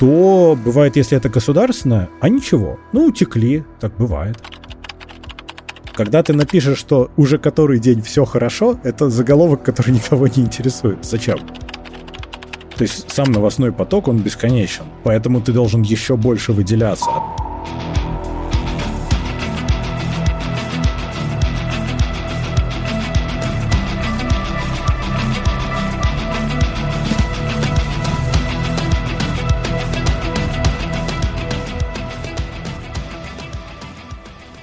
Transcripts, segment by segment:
то бывает, если это государственное, а ничего. Ну, утекли, так бывает. Когда ты напишешь, что уже который день все хорошо, это заголовок, который никого не интересует. Зачем? То есть сам новостной поток, он бесконечен. Поэтому ты должен еще больше выделяться.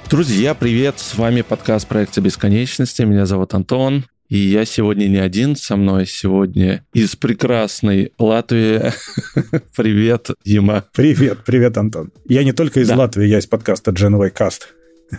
Друзья, привет! С вами подкаст проекта бесконечности. Меня зовут Антон. И я сегодня не один, со мной сегодня из прекрасной Латвии. привет, Дима. Привет, привет, Антон. Я не только из да. Латвии, я из подкаста Genway Cast.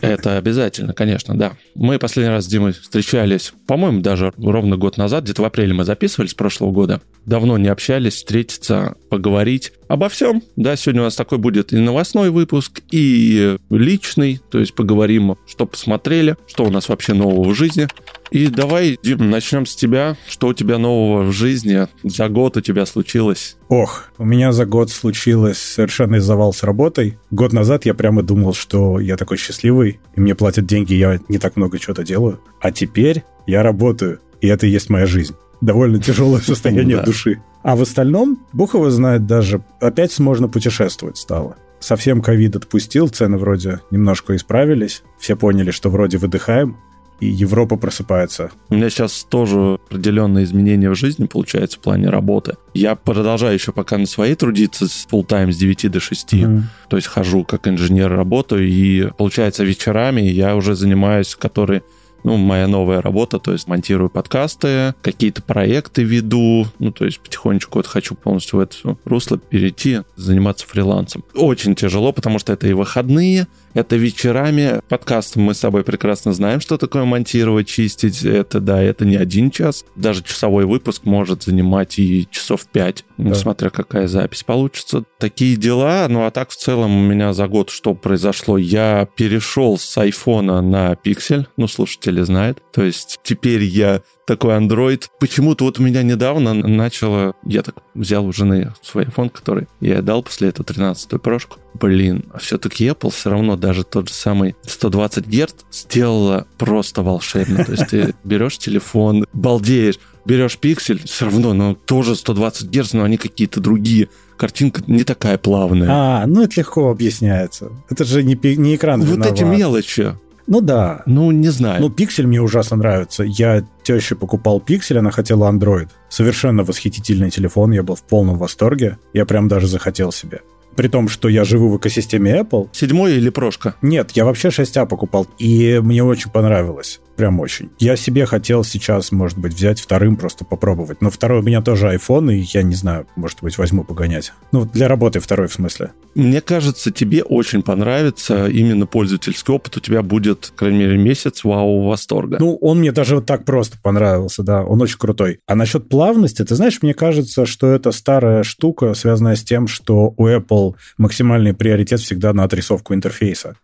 Это обязательно, конечно, да. Мы последний раз с Димой встречались, по-моему, даже ровно год назад, где-то в апреле мы записывались прошлого года. Давно не общались, встретиться, поговорить обо всем. Да, сегодня у нас такой будет и новостной выпуск, и личный, то есть поговорим, что посмотрели, что у нас вообще нового в жизни. И давай, Дим, начнем с тебя. Что у тебя нового в жизни за год у тебя случилось? Ох, у меня за год случилось совершенный завал с работой. Год назад я прямо думал, что я такой счастливый, и мне платят деньги, я не так много чего-то делаю. А теперь я работаю, и это и есть моя жизнь. Довольно тяжелое состояние души. А в остальном, Бухова знает даже, опять можно путешествовать стало. Совсем ковид отпустил, цены вроде немножко исправились. Все поняли, что вроде выдыхаем, и Европа просыпается. У меня сейчас тоже определенные изменения в жизни получается в плане работы. Я продолжаю еще пока на своей трудиться с full-time с 9 до 6. Mm. То есть хожу как инженер, работаю, и получается вечерами я уже занимаюсь, которые ну, моя новая работа, то есть монтирую подкасты, какие-то проекты веду, ну, то есть потихонечку вот хочу полностью в это русло перейти, заниматься фрилансом. Очень тяжело, потому что это и выходные, это вечерами. Подкасты мы с тобой прекрасно знаем, что такое монтировать, чистить. Это, да, это не один час. Даже часовой выпуск может занимать и часов пять, да. смотря какая запись получится. Такие дела. Ну, а так в целом у меня за год что произошло? Я перешел с айфона на пиксель. Ну, слушатели знают. То есть теперь я такой Android. Почему-то вот у меня недавно начало... Я так взял у жены свой iPhone, который я дал после этого 13-ю прошку. Блин, а все-таки Apple все равно даже тот же самый 120 Гц сделала просто волшебно. То есть ты берешь телефон, балдеешь, берешь пиксель, все равно, ну, тоже 120 Гц, но они какие-то другие. Картинка не такая плавная. А, ну это легко объясняется. Это же не, не экран Вот виноват. эти мелочи. Ну да. Ну, не знаю. Ну, пиксель мне ужасно нравится. Я теще покупал пиксель, она хотела Android. Совершенно восхитительный телефон, я был в полном восторге. Я прям даже захотел себе при том, что я живу в экосистеме Apple. Седьмой или прошка? Нет, я вообще 6А покупал, и мне очень понравилось. Прям очень. Я себе хотел сейчас, может быть, взять вторым, просто попробовать. Но второй у меня тоже iPhone, и я не знаю, может быть, возьму погонять. Ну, для работы второй в смысле. Мне кажется, тебе очень понравится именно пользовательский опыт. У тебя будет, по крайней мере, месяц вау восторга. Ну, он мне даже вот так просто понравился, да. Он очень крутой. А насчет плавности, ты знаешь, мне кажется, что это старая штука, связанная с тем, что у Apple максимальный приоритет всегда на отрисовку интерфейса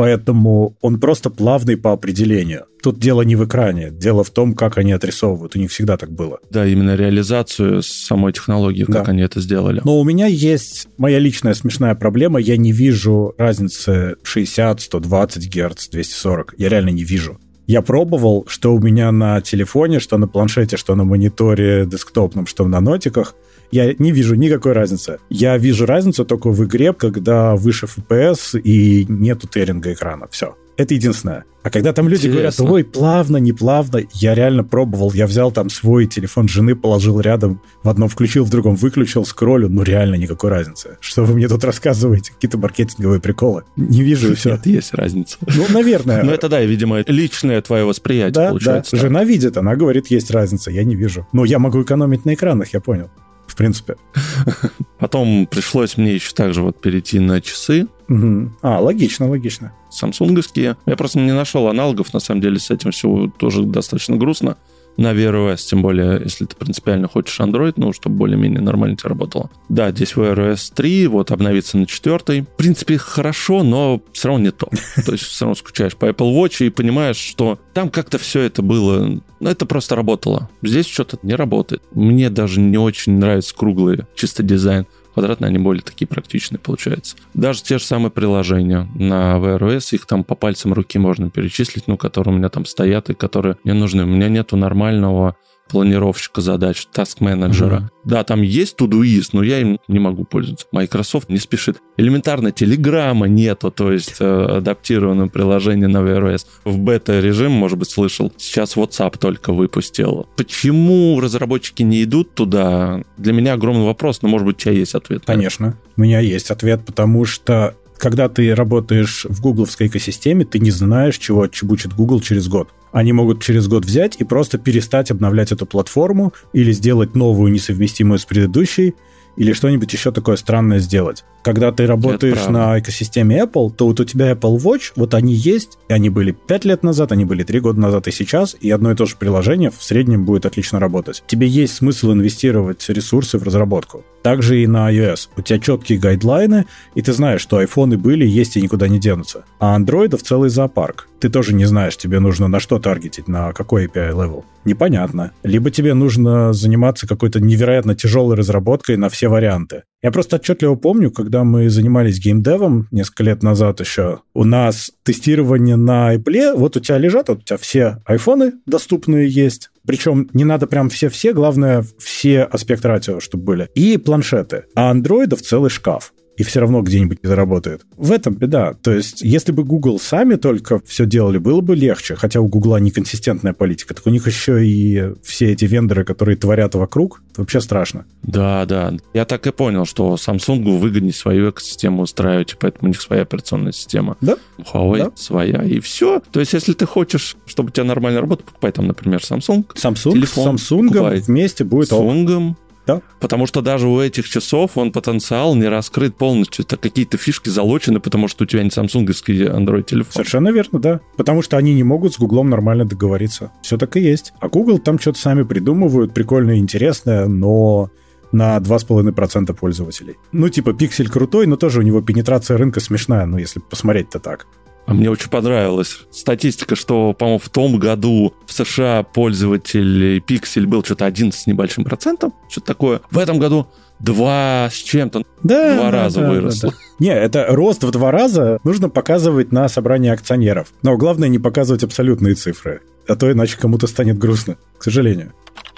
поэтому он просто плавный по определению. Тут дело не в экране, дело в том, как они отрисовывают. У них всегда так было. Да, именно реализацию самой технологии, как да. они это сделали. Но у меня есть моя личная смешная проблема. Я не вижу разницы 60, 120 Гц, 240. Я реально не вижу. Я пробовал, что у меня на телефоне, что на планшете, что на мониторе десктопном, что на нотиках – я не вижу никакой разницы. Я вижу разницу только в игре, когда выше FPS и нету теринга экрана. Все. Это единственное. А когда там люди Интересно. говорят, ой, плавно, не плавно, я реально пробовал. Я взял там свой телефон жены, положил рядом, в одном включил, в другом выключил, скроллю, ну реально никакой разницы. Что вы мне тут рассказываете? Какие-то маркетинговые приколы. Не вижу и все. Нет, есть разница. Ну, наверное. Ну, это да, видимо, личное твое восприятие да, получается. Да. Жена видит, она говорит, есть разница, я не вижу. Но я могу экономить на экранах, я понял в принципе. Потом пришлось мне еще также вот перейти на часы. Угу. А, логично, логично. Самсунговские. Я просто не нашел аналогов, на самом деле, с этим все тоже достаточно грустно на Wear OS, тем более, если ты принципиально хочешь Android, ну, чтобы более-менее нормально тебе работало. Да, здесь Wear OS 3, вот обновиться на 4. В принципе, хорошо, но все равно не то. То есть все равно скучаешь по Apple Watch и понимаешь, что там как-то все это было, ну, это просто работало. Здесь что-то не работает. Мне даже не очень нравится круглый чисто дизайн. квадратные, они более такие практичные получаются. Даже те же самые приложения на VROS, их там по пальцам руки можно перечислить, ну, которые у меня там стоят и которые мне нужны. У меня нету нормального планировщика задач, таск-менеджера. Uh-huh. Да, там есть Todoist, но я им не могу пользоваться. Microsoft не спешит. Элементарно Телеграма нету, то есть э, адаптированное приложение на VRS. В бета-режим, может быть, слышал, сейчас WhatsApp только выпустил. Почему разработчики не идут туда? Для меня огромный вопрос, но, может быть, у тебя есть ответ. Конечно, у меня есть ответ, потому что когда ты работаешь в гугловской экосистеме, ты не знаешь, чего отчебучит Google через год. Они могут через год взять и просто перестать обновлять эту платформу или сделать новую, несовместимую с предыдущей, или что-нибудь еще такое странное сделать. Когда ты работаешь на экосистеме Apple, то вот у тебя Apple Watch, вот они есть, и они были 5 лет назад, они были 3 года назад и сейчас, и одно и то же приложение в среднем будет отлично работать. Тебе есть смысл инвестировать ресурсы в разработку. Также и на iOS. У тебя четкие гайдлайны, и ты знаешь, что айфоны были, есть и никуда не денутся. А андроидов целый зоопарк. Ты тоже не знаешь, тебе нужно на что таргетить, на какой API level. Непонятно. Либо тебе нужно заниматься какой-то невероятно тяжелой разработкой на все варианты. Я просто отчетливо помню, когда мы занимались геймдевом несколько лет назад еще, у нас тестирование на Apple, вот у тебя лежат, вот у тебя все айфоны доступные есть, причем не надо прям все-все, главное все аспект ратио, чтобы были, и планшеты. А андроидов целый шкаф и все равно где-нибудь не заработает. В этом беда. То есть, если бы Google сами только все делали, было бы легче, хотя у Google неконсистентная политика, так у них еще и все эти вендоры, которые творят вокруг, вообще страшно. Да, да. Я так и понял, что Samsung выгоднее свою экосистему устраивать, поэтому у них своя операционная система. Да. Huawei да. своя, и все. То есть, если ты хочешь, чтобы у тебя нормально работала, покупай там, например, Samsung. Samsung телефон, Samsung вместе будет Samsung, да. Потому что даже у этих часов он потенциал не раскрыт полностью. Это какие-то фишки залочены, потому что у тебя не самсунговский Android телефон. Совершенно верно, да. Потому что они не могут с Гуглом нормально договориться. Все так и есть. А Google там что-то сами придумывают, прикольное, интересное, но на 2,5% пользователей. Ну, типа, пиксель крутой, но тоже у него пенетрация рынка смешная, ну, если посмотреть-то так. А мне очень понравилась статистика, что, по-моему, в том году в США пользователь Pixel был что-то 11 с небольшим процентом, что-то такое. В этом году два с чем-то, да, два да, раза да, выросло. Да, да. Не, это рост в два раза нужно показывать на собрании акционеров. Но главное не показывать абсолютные цифры, а то иначе кому-то станет грустно, к сожалению.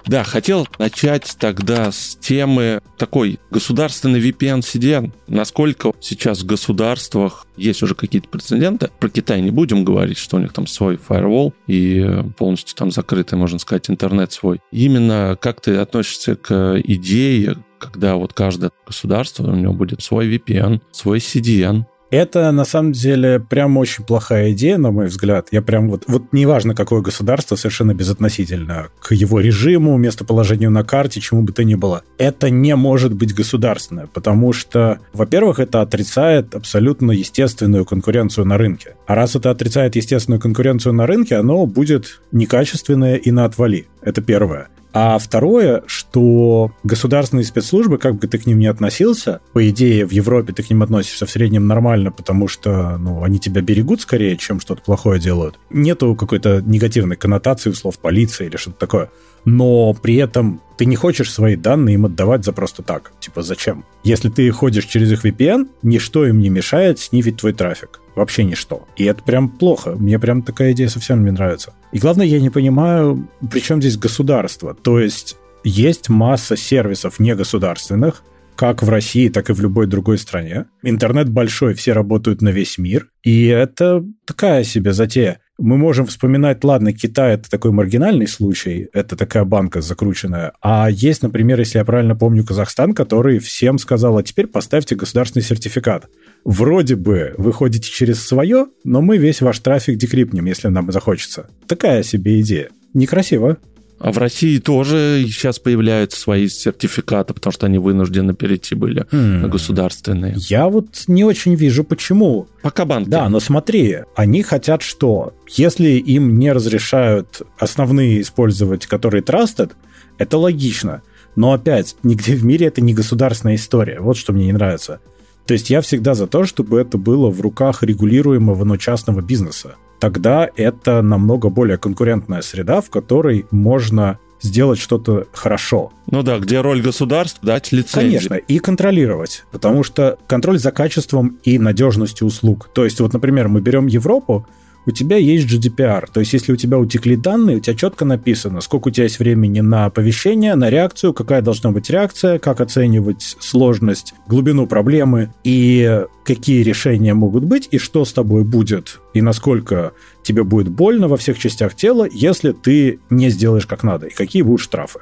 Да, хотел начать тогда с темы такой государственный VPN CDN. Насколько сейчас в государствах есть уже какие-то прецеденты. Про Китай не будем говорить, что у них там свой firewall и полностью там закрытый, можно сказать, интернет свой. Именно как ты относишься к идее, когда вот каждое государство, у него будет свой VPN, свой CDN, это, на самом деле, прям очень плохая идея, на мой взгляд. Я прям вот... Вот неважно, какое государство, совершенно безотносительно к его режиму, местоположению на карте, чему бы то ни было. Это не может быть государственное, потому что, во-первых, это отрицает абсолютно естественную конкуренцию на рынке. А раз это отрицает естественную конкуренцию на рынке, оно будет некачественное и на отвали. Это первое. А второе, что государственные спецслужбы, как бы ты к ним ни относился, по идее, в Европе ты к ним относишься в среднем нормально, потому что ну, они тебя берегут скорее, чем что-то плохое делают. Нету какой-то негативной коннотации у слов полиция или что-то такое но при этом ты не хочешь свои данные им отдавать за просто так. Типа, зачем? Если ты ходишь через их VPN, ничто им не мешает снифить твой трафик. Вообще ничто. И это прям плохо. Мне прям такая идея совсем не нравится. И главное, я не понимаю, при чем здесь государство. То есть есть масса сервисов негосударственных, как в России, так и в любой другой стране. Интернет большой, все работают на весь мир. И это такая себе затея мы можем вспоминать, ладно, Китай это такой маргинальный случай, это такая банка закрученная, а есть, например, если я правильно помню, Казахстан, который всем сказал, а теперь поставьте государственный сертификат. Вроде бы вы ходите через свое, но мы весь ваш трафик декрипнем, если нам захочется. Такая себе идея. Некрасиво. А в России тоже сейчас появляются свои сертификаты, потому что они вынуждены перейти были mm. на государственные. Я вот не очень вижу, почему. Пока банки. Да, но смотри, они хотят что? Если им не разрешают основные использовать, которые trusted, это логично. Но опять, нигде в мире это не государственная история. Вот что мне не нравится. То есть я всегда за то, чтобы это было в руках регулируемого, но частного бизнеса тогда это намного более конкурентная среда, в которой можно сделать что-то хорошо. Ну да, где роль государства дать лицензию. Конечно, и контролировать, потому что контроль за качеством и надежностью услуг. То есть вот, например, мы берем Европу, у тебя есть GDPR. То есть, если у тебя утекли данные, у тебя четко написано, сколько у тебя есть времени на оповещение, на реакцию, какая должна быть реакция, как оценивать сложность, глубину проблемы и какие решения могут быть, и что с тобой будет, и насколько тебе будет больно во всех частях тела, если ты не сделаешь как надо, и какие будут штрафы.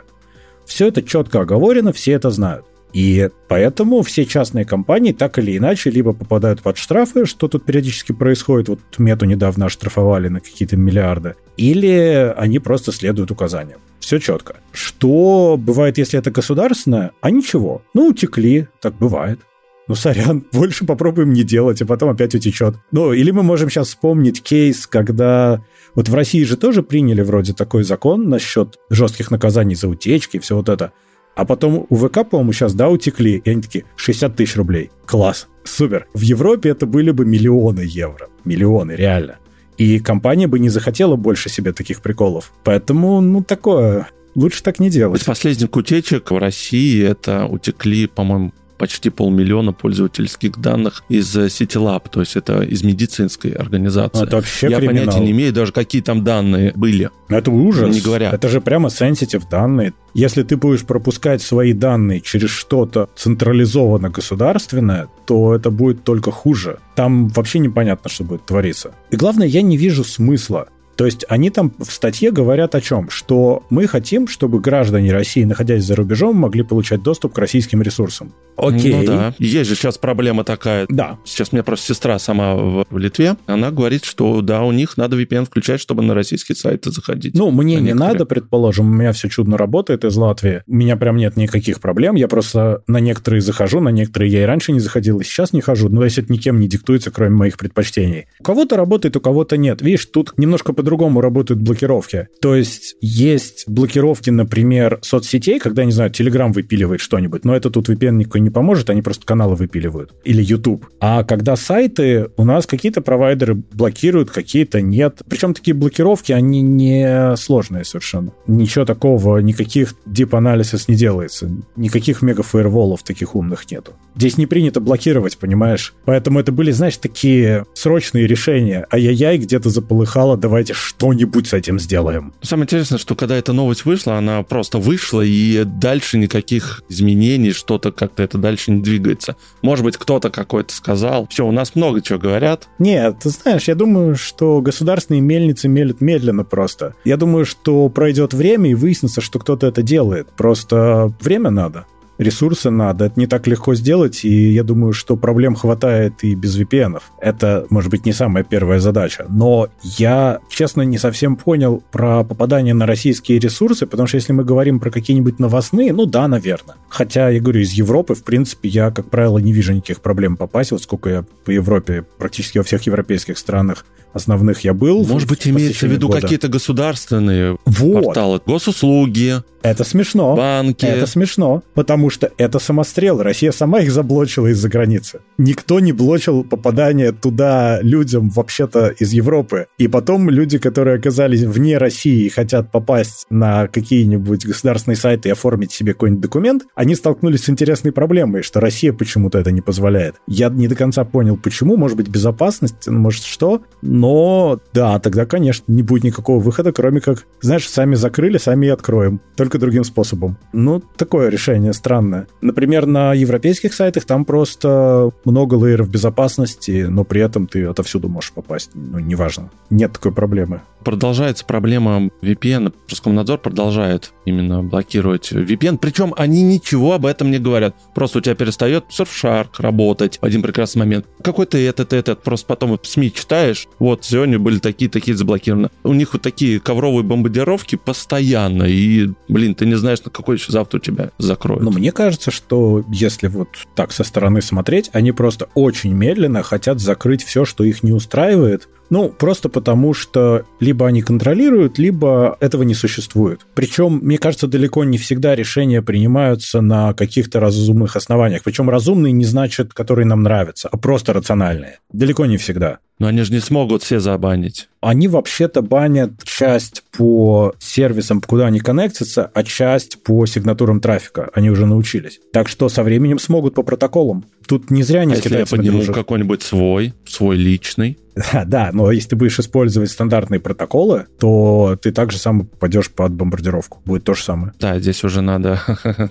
Все это четко оговорено, все это знают. И поэтому все частные компании так или иначе либо попадают под штрафы, что тут периодически происходит, вот Мету недавно оштрафовали на какие-то миллиарды, или они просто следуют указаниям. Все четко. Что бывает, если это государственное? А ничего. Ну, утекли, так бывает. Ну, сорян, больше попробуем не делать, а потом опять утечет. Ну, или мы можем сейчас вспомнить кейс, когда... Вот в России же тоже приняли вроде такой закон насчет жестких наказаний за утечки и все вот это. А потом у ВК, по-моему, сейчас, да, утекли, и они такие, 60 тысяч рублей. Класс, супер. В Европе это были бы миллионы евро. Миллионы, реально. И компания бы не захотела больше себе таких приколов. Поэтому, ну, такое, лучше так не делать. Из последних утечек в России это утекли, по-моему, почти полмиллиона пользовательских данных из CityLab, то есть это из медицинской организации. Это вообще Я криминал. понятия не имею даже, какие там данные были. Это ужас. Не говоря. Это же прямо sensitive данные. Если ты будешь пропускать свои данные через что-то централизованно государственное, то это будет только хуже. Там вообще непонятно, что будет твориться. И главное, я не вижу смысла то есть они там в статье говорят о чем? Что мы хотим, чтобы граждане России, находясь за рубежом, могли получать доступ к российским ресурсам. Окей. Ну да. Есть же сейчас проблема такая. Да. Сейчас у меня просто сестра сама в, в Литве. Она говорит, что да, у них надо VPN включать, чтобы на российские сайты заходить. Ну, мне а не некоторые... надо, предположим. У меня все чудно работает из Латвии. У меня прям нет никаких проблем. Я просто на некоторые захожу, на некоторые я и раньше не заходил, и сейчас не хожу. Но если это никем не диктуется, кроме моих предпочтений. У кого-то работает, у кого-то нет. Видишь, тут немножко по по-другому работают блокировки. То есть есть блокировки, например, соцсетей, когда, не знаю, Telegram выпиливает что-нибудь, но это тут VPN никакой не поможет, они просто каналы выпиливают. Или YouTube. А когда сайты, у нас какие-то провайдеры блокируют, какие-то нет. Причем такие блокировки, они не сложные совершенно. Ничего такого, никаких analysis не делается. Никаких мегафаерволов таких умных нету. Здесь не принято блокировать, понимаешь? Поэтому это были, знаешь, такие срочные решения. Ай-яй-яй, где-то заполыхало, давайте что-нибудь с этим сделаем. Самое интересное, что когда эта новость вышла, она просто вышла, и дальше никаких изменений, что-то как-то это дальше не двигается. Может быть, кто-то какой-то сказал. Все, у нас много чего говорят. Нет, ты знаешь, я думаю, что государственные мельницы мелят медленно просто. Я думаю, что пройдет время и выяснится, что кто-то это делает. Просто время надо ресурсы надо. Это не так легко сделать, и я думаю, что проблем хватает и без VPN. -ов. Это, может быть, не самая первая задача. Но я, честно, не совсем понял про попадание на российские ресурсы, потому что если мы говорим про какие-нибудь новостные, ну да, наверное. Хотя, я говорю, из Европы, в принципе, я, как правило, не вижу никаких проблем попасть. Вот сколько я по Европе, практически во всех европейских странах основных я был. Может быть, имеется в виду какие-то государственные вот. порталы, госуслуги. Это смешно. Банки. Это смешно, потому что это самострел. Россия сама их заблочила из-за границы. Никто не блочил попадание туда людям вообще-то из Европы. И потом люди, которые оказались вне России и хотят попасть на какие-нибудь государственные сайты и оформить себе какой-нибудь документ, они столкнулись с интересной проблемой, что Россия почему-то это не позволяет. Я не до конца понял, почему. Может быть, безопасность, может, что. Но да, тогда, конечно, не будет никакого выхода, кроме как, знаешь, сами закрыли, сами и откроем. Только другим способом. Ну, такое решение странное. Например, на европейских сайтах там просто много лейеров безопасности, но при этом ты отовсюду можешь попасть. Ну, неважно. Нет такой проблемы. Продолжается проблема VPN. Роскомнадзор продолжает именно блокировать VPN. Причем они ничего об этом не говорят. Просто у тебя перестает Surfshark работать в один прекрасный момент. Какой-то этот, этот. Просто потом в СМИ читаешь, сегодня были такие-такие заблокированы. У них вот такие ковровые бомбардировки постоянно, и, блин, ты не знаешь, на какой еще завтра тебя закроют. Но мне кажется, что если вот так со стороны смотреть, они просто очень медленно хотят закрыть все, что их не устраивает, ну, просто потому, что либо они контролируют, либо этого не существует. Причем, мне кажется, далеко не всегда решения принимаются на каких-то разумных основаниях. Причем разумные не значит, которые нам нравятся, а просто рациональные. Далеко не всегда. Но они же не смогут все забанить. Они вообще-то банят часть по сервисам, куда они коннектятся, а часть по сигнатурам трафика. Они уже научились. Так что со временем смогут по протоколам. Тут не зря не а если я подниму какой-нибудь свой, свой личный, да, да, но если ты будешь использовать стандартные протоколы, то ты также сам попадешь под бомбардировку. Будет то же самое. Да, здесь уже надо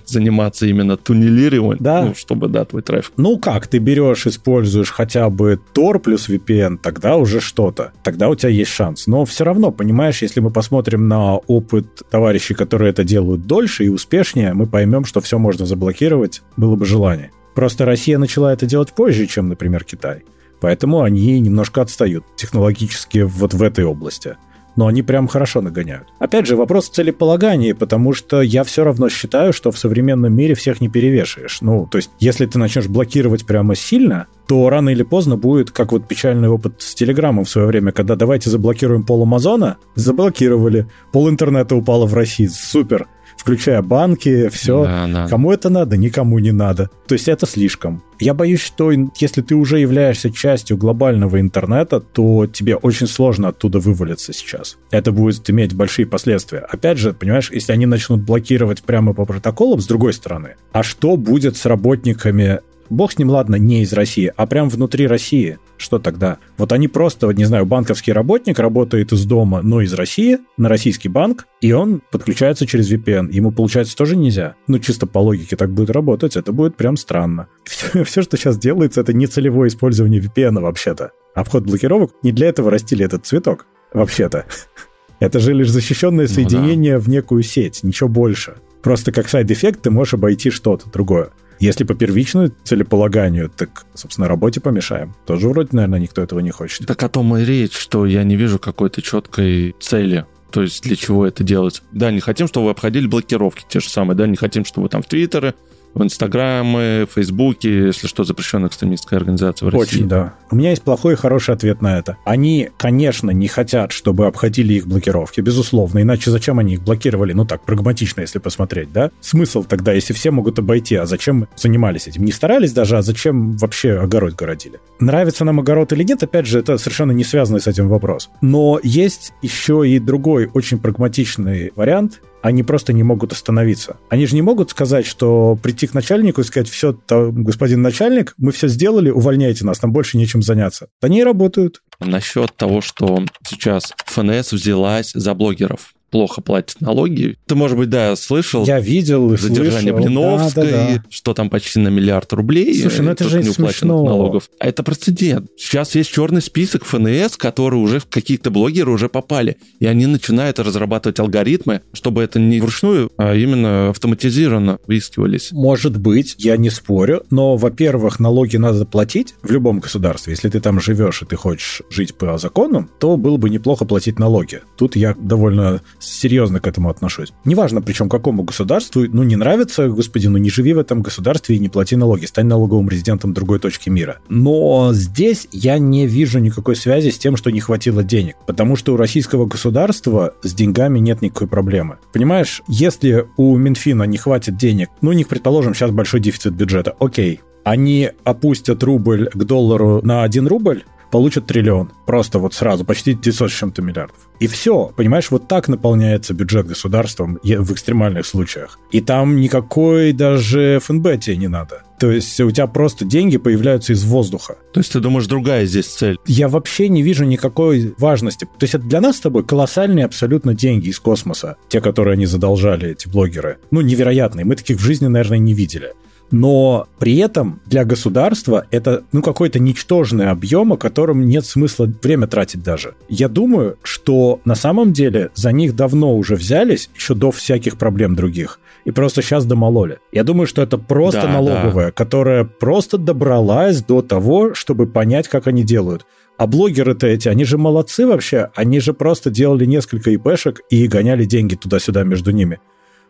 заниматься именно туннелированием, да. ну, чтобы, да, твой трафик. Ну как, ты берешь, используешь хотя бы Tor плюс VPN, тогда уже что-то. Тогда у тебя есть шанс. Но все равно, понимаешь, если мы посмотрим на опыт товарищей, которые это делают дольше и успешнее, мы поймем, что все можно заблокировать, было бы желание. Просто Россия начала это делать позже, чем, например, Китай. Поэтому они немножко отстают технологически вот в этой области. Но они прям хорошо нагоняют. Опять же, вопрос в целеполагании, потому что я все равно считаю, что в современном мире всех не перевешаешь. Ну, то есть, если ты начнешь блокировать прямо сильно, то рано или поздно будет, как вот печальный опыт с Телеграмом в свое время, когда давайте заблокируем пол Амазона, заблокировали, пол интернета упало в России, супер включая банки, все. Да, да. Кому это надо? Никому не надо. То есть это слишком. Я боюсь, что если ты уже являешься частью глобального интернета, то тебе очень сложно оттуда вывалиться сейчас. Это будет иметь большие последствия. Опять же, понимаешь, если они начнут блокировать прямо по протоколам, с другой стороны, а что будет с работниками Бог с ним, ладно, не из России, а прям внутри России. Что тогда? Вот они просто, вот не знаю, банковский работник работает из дома, но из России, на российский банк, и он подключается через VPN. Ему, получается, тоже нельзя. Ну, чисто по логике так будет работать, это будет прям странно. Все, все что сейчас делается, это не целевое использование VPN вообще-то. Обход блокировок не для этого растили этот цветок, вообще-то. Это же лишь защищенное соединение ну, да. в некую сеть, ничего больше. Просто как side effect ты можешь обойти что-то другое. Если по первичному целеполаганию, так, собственно, работе помешаем. Тоже вроде, наверное, никто этого не хочет. Так о том и речь, что я не вижу какой-то четкой цели. То есть для чего это делать? Да, не хотим, чтобы вы обходили блокировки те же самые, да, не хотим, чтобы вы там в Твиттеры в Инстаграме, Фейсбуке, если что, запрещенная экстремистская организация в России. Очень, да. У меня есть плохой и хороший ответ на это. Они, конечно, не хотят, чтобы обходили их блокировки, безусловно, иначе зачем они их блокировали? Ну так, прагматично, если посмотреть, да? Смысл тогда, если все могут обойти, а зачем занимались этим? Не старались даже, а зачем вообще огород городили? Нравится нам огород или нет, опять же, это совершенно не связанный с этим вопрос. Но есть еще и другой очень прагматичный вариант, они просто не могут остановиться. Они же не могут сказать, что прийти к начальнику и сказать, все, господин начальник, мы все сделали, увольняйте нас, нам больше нечем заняться. Они работают. Насчет того, что сейчас ФНС взялась за блогеров плохо платят налоги. Ты, может быть, да, слышал. Я видел и Задержание слышал. Блиновской, да, да, да. что там почти на миллиард рублей. Слушай, ну это же не смешно. налогов. А это прецедент. Сейчас есть черный список ФНС, которые уже в какие-то блогеры уже попали. И они начинают разрабатывать алгоритмы, чтобы это не вручную, а именно автоматизированно выискивались. Может быть, я не спорю, но, во-первых, налоги надо платить в любом государстве. Если ты там живешь и ты хочешь жить по закону, то было бы неплохо платить налоги. Тут я довольно серьезно к этому отношусь. Неважно, причем какому государству, ну не нравится, господи, ну не живи в этом государстве и не плати налоги, стань налоговым резидентом другой точки мира. Но здесь я не вижу никакой связи с тем, что не хватило денег, потому что у российского государства с деньгами нет никакой проблемы. Понимаешь, если у Минфина не хватит денег, ну у них, предположим, сейчас большой дефицит бюджета, окей, они опустят рубль к доллару на 1 рубль, получат триллион. Просто вот сразу, почти 900 с чем-то миллиардов. И все, понимаешь, вот так наполняется бюджет государством в экстремальных случаях. И там никакой даже ФНБ тебе не надо. То есть у тебя просто деньги появляются из воздуха. То есть ты думаешь, другая здесь цель? Я вообще не вижу никакой важности. То есть это для нас с тобой колоссальные абсолютно деньги из космоса. Те, которые они задолжали, эти блогеры. Ну, невероятные. Мы таких в жизни, наверное, не видели но при этом для государства это ну какой-то ничтожный объем, о котором нет смысла время тратить даже. Я думаю, что на самом деле за них давно уже взялись, еще до всяких проблем других, и просто сейчас домололи. Я думаю, что это просто да, налоговая, да. которая просто добралась до того, чтобы понять, как они делают. А блогеры-то эти, они же молодцы вообще. Они же просто делали несколько ИПшек и гоняли деньги туда-сюда между ними.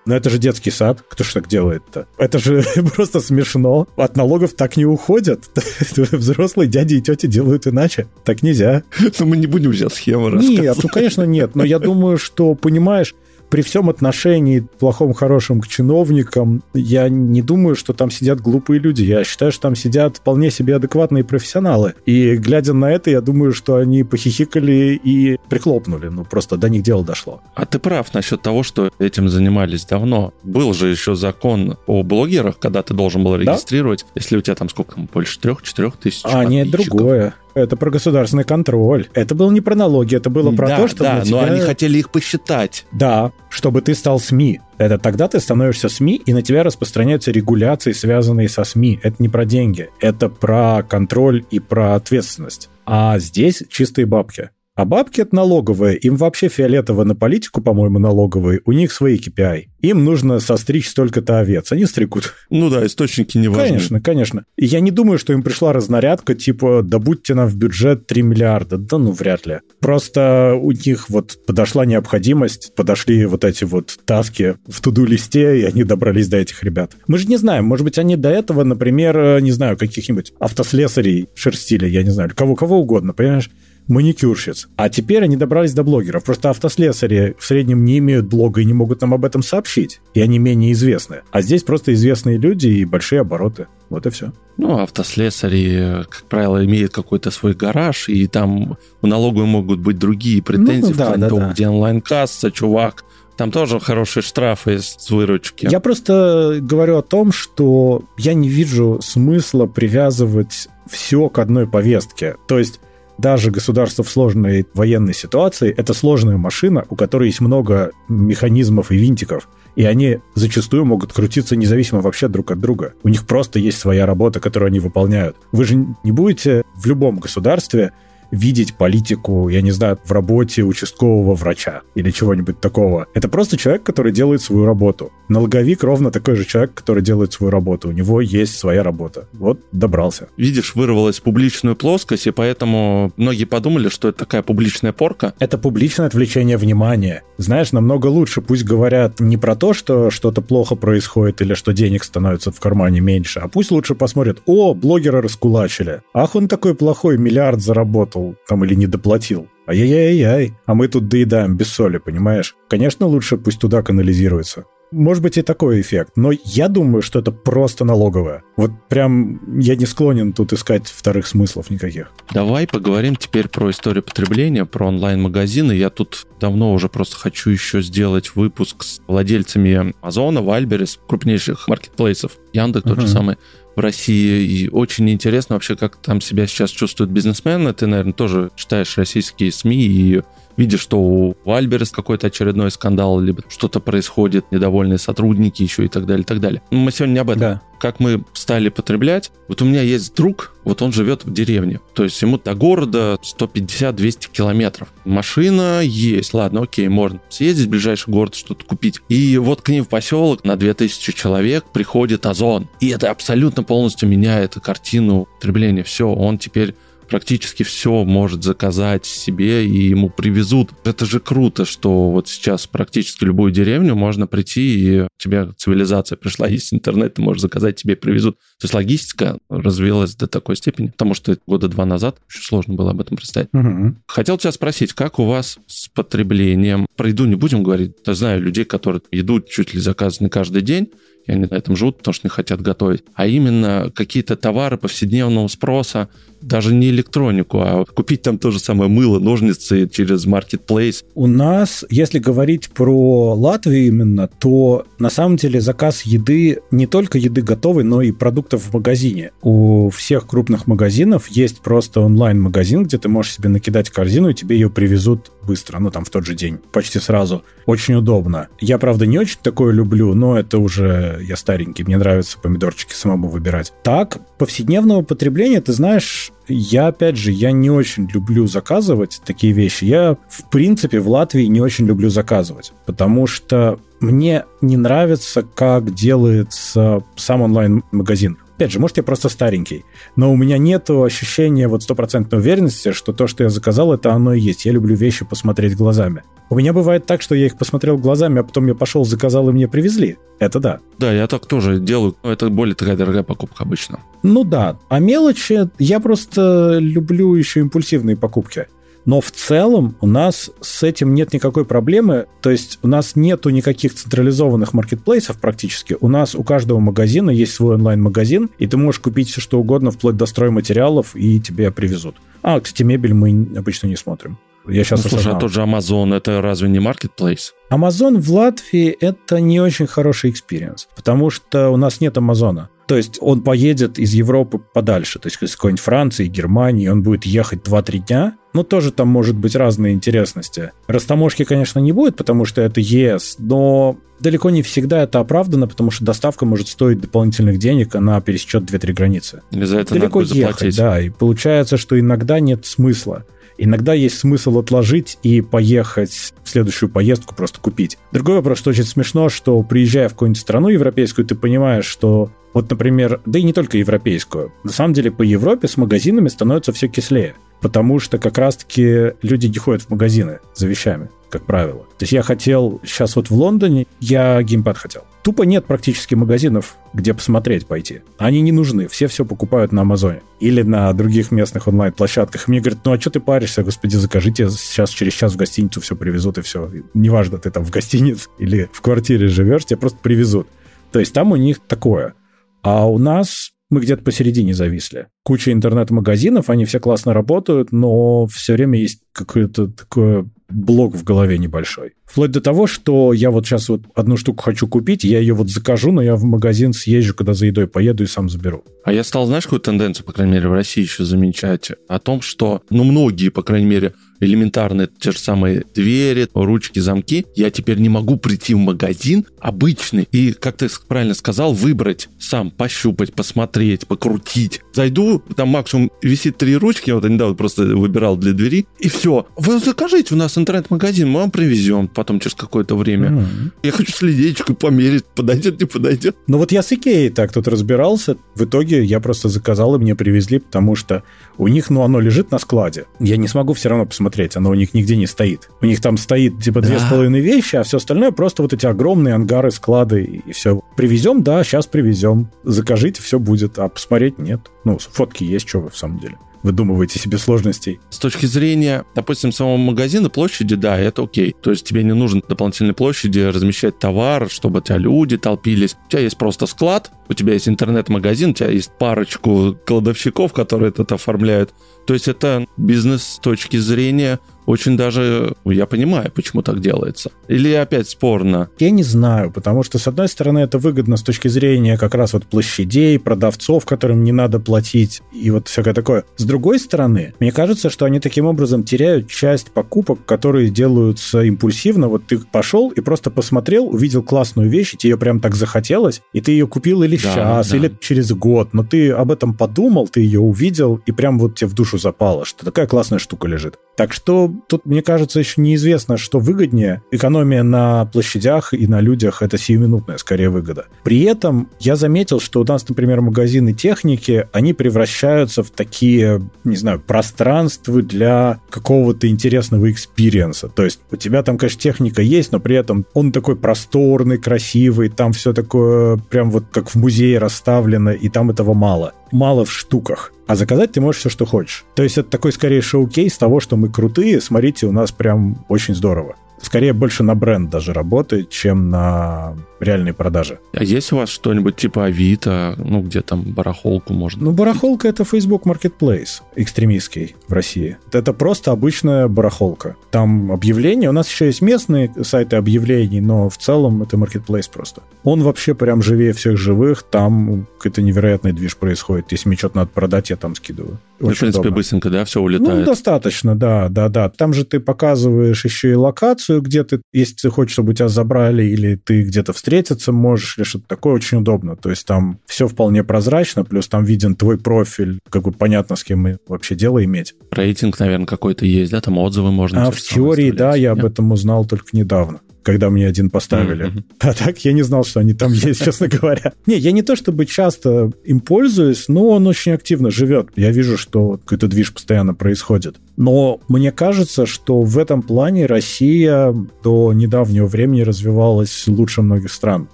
Но это же детский сад. Кто ж так делает-то? Это же просто смешно. От налогов так не уходят. Взрослые дяди и тети делают иначе. Так нельзя. Но мы не будем сейчас схемы рассказывать. Нет, ну, конечно, нет. Но я думаю, что, понимаешь, при всем отношении плохом, хорошем к чиновникам, я не думаю, что там сидят глупые люди. Я считаю, что там сидят вполне себе адекватные профессионалы. И глядя на это, я думаю, что они похихикали и прихлопнули. Ну, просто до них дело дошло. А ты прав насчет того, что этим занимались давно. Был же еще закон о блогерах, когда ты должен был регистрировать, да? если у тебя там сколько, больше трех-четырех тысяч А, нет, другое. Это про государственный контроль. Это было не про налоги, это было про да, то, что... Да, тебя... но они хотели их посчитать. Да, чтобы ты стал СМИ. Это тогда ты становишься СМИ, и на тебя распространяются регуляции, связанные со СМИ. Это не про деньги, это про контроль и про ответственность. А здесь чистые бабки. А бабки это налоговые, им вообще фиолетово на политику, по-моему, налоговые, у них свои KPI. Им нужно состричь столько-то овец, они стригут. Ну да, источники не важны. Конечно, конечно. И я не думаю, что им пришла разнарядка, типа, добудьте нам в бюджет 3 миллиарда. Да ну, вряд ли. Просто у них вот подошла необходимость, подошли вот эти вот таски в туду-листе, и они добрались до этих ребят. Мы же не знаем, может быть, они до этого, например, не знаю, каких-нибудь автослесарей шерстили, я не знаю, кого-кого угодно, понимаешь? Маникюрщиц. А теперь они добрались до блогеров. Просто автослесари в среднем не имеют блога и не могут нам об этом сообщить. И они менее известны. А здесь просто известные люди и большие обороты. Вот и все. Ну, автослесари, как правило, имеют какой-то свой гараж, и там у налоговой могут быть другие претензии, ну, да, в плане да, того, да. где онлайн-касса, чувак, там тоже хорошие штрафы с выручки. Я просто говорю о том, что я не вижу смысла привязывать все к одной повестке. То есть даже государство в сложной военной ситуации – это сложная машина, у которой есть много механизмов и винтиков, и они зачастую могут крутиться независимо вообще друг от друга. У них просто есть своя работа, которую они выполняют. Вы же не будете в любом государстве видеть политику, я не знаю, в работе участкового врача или чего-нибудь такого. Это просто человек, который делает свою работу. Налоговик ровно такой же человек, который делает свою работу. У него есть своя работа. Вот добрался. Видишь, вырвалась в публичную плоскость, и поэтому многие подумали, что это такая публичная порка. Это публичное отвлечение внимания. Знаешь, намного лучше пусть говорят не про то, что что-то плохо происходит или что денег становится в кармане меньше, а пусть лучше посмотрят, о, блогера раскулачили. Ах, он такой плохой, миллиард заработал доплатил там или не доплатил. Ай-яй-яй-яй, а мы тут доедаем без соли, понимаешь? Конечно, лучше пусть туда канализируется. Может быть и такой эффект, но я думаю, что это просто налоговое. Вот прям я не склонен тут искать вторых смыслов никаких. Давай поговорим теперь про историю потребления, про онлайн-магазины. Я тут давно уже просто хочу еще сделать выпуск с владельцами Озона, Вальберес, крупнейших маркетплейсов, Яндекс uh-huh. тот же самый в России. И очень интересно вообще, как там себя сейчас чувствуют бизнесмены. Ты, наверное, тоже читаешь российские СМИ и видишь, что у Альберес какой-то очередной скандал, либо что-то происходит, недовольные сотрудники еще и так далее, и так далее. Мы сегодня не об этом. Да. Как мы стали потреблять. Вот у меня есть друг, вот он живет в деревне. То есть ему до города 150-200 километров. Машина есть, ладно, окей, можно съездить в ближайший город, что-то купить. И вот к ним в поселок на 2000 человек приходит Озон. И это абсолютно полностью меняет картину потребления. Все, он теперь практически все может заказать себе и ему привезут. Это же круто, что вот сейчас практически любую деревню можно прийти и у тебя цивилизация пришла, есть интернет, ты можешь заказать, тебе привезут. То есть логистика развилась до такой степени, потому что года два назад очень сложно было об этом представить. Угу. Хотел тебя спросить, как у вас с потреблением? Про еду не будем говорить. Я знаю людей, которые едут чуть ли заказаны каждый день, и они на этом живут, потому что не хотят готовить. А именно какие-то товары повседневного спроса, даже не электронику, а купить там то же самое мыло, ножницы через Marketplace. У нас, если говорить про Латвию именно, то на самом деле заказ еды, не только еды готовой, но и продуктов в магазине. У всех крупных магазинов есть просто онлайн-магазин, где ты можешь себе накидать корзину, и тебе ее привезут быстро, ну там в тот же день, почти сразу. Очень удобно. Я, правда, не очень такое люблю, но это уже я старенький, мне нравится помидорчики самому выбирать. Так, повседневного потребления, ты знаешь, я, опять же, я не очень люблю заказывать такие вещи. Я, в принципе, в Латвии не очень люблю заказывать, потому что мне не нравится, как делается сам онлайн-магазин. Опять же, может, я просто старенький, но у меня нет ощущения вот стопроцентной уверенности, что то, что я заказал, это оно и есть. Я люблю вещи посмотреть глазами. У меня бывает так, что я их посмотрел глазами, а потом я пошел, заказал и мне привезли. Это да. Да, я так тоже делаю. Это более такая дорогая покупка обычно. Ну да. А мелочи, я просто люблю еще импульсивные покупки. Но в целом у нас с этим нет никакой проблемы. То есть у нас нету никаких централизованных маркетплейсов практически. У нас у каждого магазина есть свой онлайн-магазин, и ты можешь купить все что угодно, вплоть до стройматериалов, и тебе привезут. А, кстати, мебель мы обычно не смотрим. Я сейчас ну, слушай, а тот же Amazon, это разве не маркетплейс? Amazon в Латвии это не очень хороший experience, потому что у нас нет Амазона. То есть он поедет из Европы подальше, то есть из какой-нибудь Франции, Германии, он будет ехать 2-3 дня, ну, тоже там может быть разные интересности. Растаможки, конечно, не будет, потому что это ЕС, но далеко не всегда это оправдано, потому что доставка может стоить дополнительных денег, она пересечет 2-3 границы. И за это далеко надо ехать, заплатить. да, и получается, что иногда нет смысла. Иногда есть смысл отложить и поехать в следующую поездку просто купить. Другой вопрос, что очень смешно, что приезжая в какую-нибудь страну европейскую, ты понимаешь, что вот, например, да и не только европейскую. На самом деле по Европе с магазинами становится все кислее, потому что как раз-таки люди не ходят в магазины за вещами, как правило. То есть я хотел сейчас вот в Лондоне, я геймпад хотел. Тупо нет практически магазинов, где посмотреть пойти. Они не нужны, все все покупают на Амазоне или на других местных онлайн-площадках. Мне говорят, ну а что ты паришься, господи, закажите, сейчас через час в гостиницу все привезут и все. Неважно, ты там в гостинице или в квартире живешь, тебе просто привезут. То есть там у них такое. А у нас мы где-то посередине зависли. Куча интернет-магазинов, они все классно работают, но все время есть какое-то такое блок в голове небольшой. Вплоть до того, что я вот сейчас вот одну штуку хочу купить, я ее вот закажу, но я в магазин съезжу, когда за едой поеду и сам заберу. А я стал, знаешь, какую тенденцию, по крайней мере, в России еще замечать? О том, что, ну, многие, по крайней мере, элементарные те же самые двери, ручки, замки, я теперь не могу прийти в магазин обычный и, как ты правильно сказал, выбрать сам, пощупать, посмотреть, покрутить. Зайду, там максимум висит три ручки, я вот недавно просто выбирал для двери, и все. Вы закажите у нас интернет-магазин, мы вам привезем потом через какое-то время. Mm-hmm. Я хочу с линейкой померить, подойдет, не подойдет. Ну вот я с Икеей так тут разбирался. В итоге я просто заказал, и мне привезли, потому что у них, ну, оно лежит на складе. Я не смогу все равно посмотреть, оно у них нигде не стоит. У них там стоит типа две с половиной вещи, а все остальное просто вот эти огромные ангары, склады и все. Привезем, да, сейчас привезем. Закажите, все будет, а посмотреть нет. Ну, фотки есть, что вы в самом деле выдумываете себе сложностей. С точки зрения, допустим, самого магазина, площади, да, это окей. То есть тебе не нужно дополнительной площади размещать товар, чтобы у тебя люди толпились. У тебя есть просто склад, у тебя есть интернет-магазин, у тебя есть парочку кладовщиков, которые это оформляют. То есть это бизнес с точки зрения очень даже я понимаю, почему так делается. Или опять спорно? Я не знаю, потому что, с одной стороны, это выгодно с точки зрения как раз вот площадей, продавцов, которым не надо платить, и вот всякое такое. С другой стороны, мне кажется, что они таким образом теряют часть покупок, которые делаются импульсивно. Вот ты пошел и просто посмотрел, увидел классную вещь, и тебе прям так захотелось, и ты ее купил или да, сейчас, да. или через год, но ты об этом подумал, ты ее увидел, и прям вот тебе в душу запало, что такая классная штука лежит. Так что тут, мне кажется, еще неизвестно, что выгоднее. Экономия на площадях и на людях – это сиюминутная, скорее, выгода. При этом я заметил, что у нас, например, магазины техники, они превращаются в такие, не знаю, пространства для какого-то интересного experience а. То есть у тебя там, конечно, техника есть, но при этом он такой просторный, красивый, там все такое прям вот как в музее расставлено, и там этого мало мало в штуках. А заказать ты можешь все, что хочешь. То есть это такой скорее showcase того, что мы крутые, смотрите, у нас прям очень здорово скорее больше на бренд даже работает, чем на реальные продажи. А есть у вас что-нибудь типа Авито, ну, где там барахолку можно? Ну, барахолка — это Facebook Marketplace, экстремистский в России. Это просто обычная барахолка. Там объявления, у нас еще есть местные сайты объявлений, но в целом это Marketplace просто. Он вообще прям живее всех живых, там какой-то невероятный движ происходит. Если мне что-то надо продать, я там скидываю. Очень в принципе, удобно. быстренько, да, все улетает? Ну, достаточно, да, да, да. Там же ты показываешь еще и локацию, где ты, если ты хочешь, чтобы тебя забрали, или ты где-то встретиться можешь, или что-то такое, очень удобно. То есть там все вполне прозрачно, плюс там виден твой профиль, как бы понятно, с кем вообще дело иметь. Рейтинг, наверное, какой-то есть, да? Там отзывы можно А в теории, да, я об этом узнал только недавно когда мне один поставили. Mm-hmm. А так я не знал, что они там есть, честно говоря. Не, я не то чтобы часто им пользуюсь, но он очень активно живет. Я вижу, что какой-то движ постоянно происходит. Но мне кажется, что в этом плане Россия до недавнего времени развивалась лучше многих стран.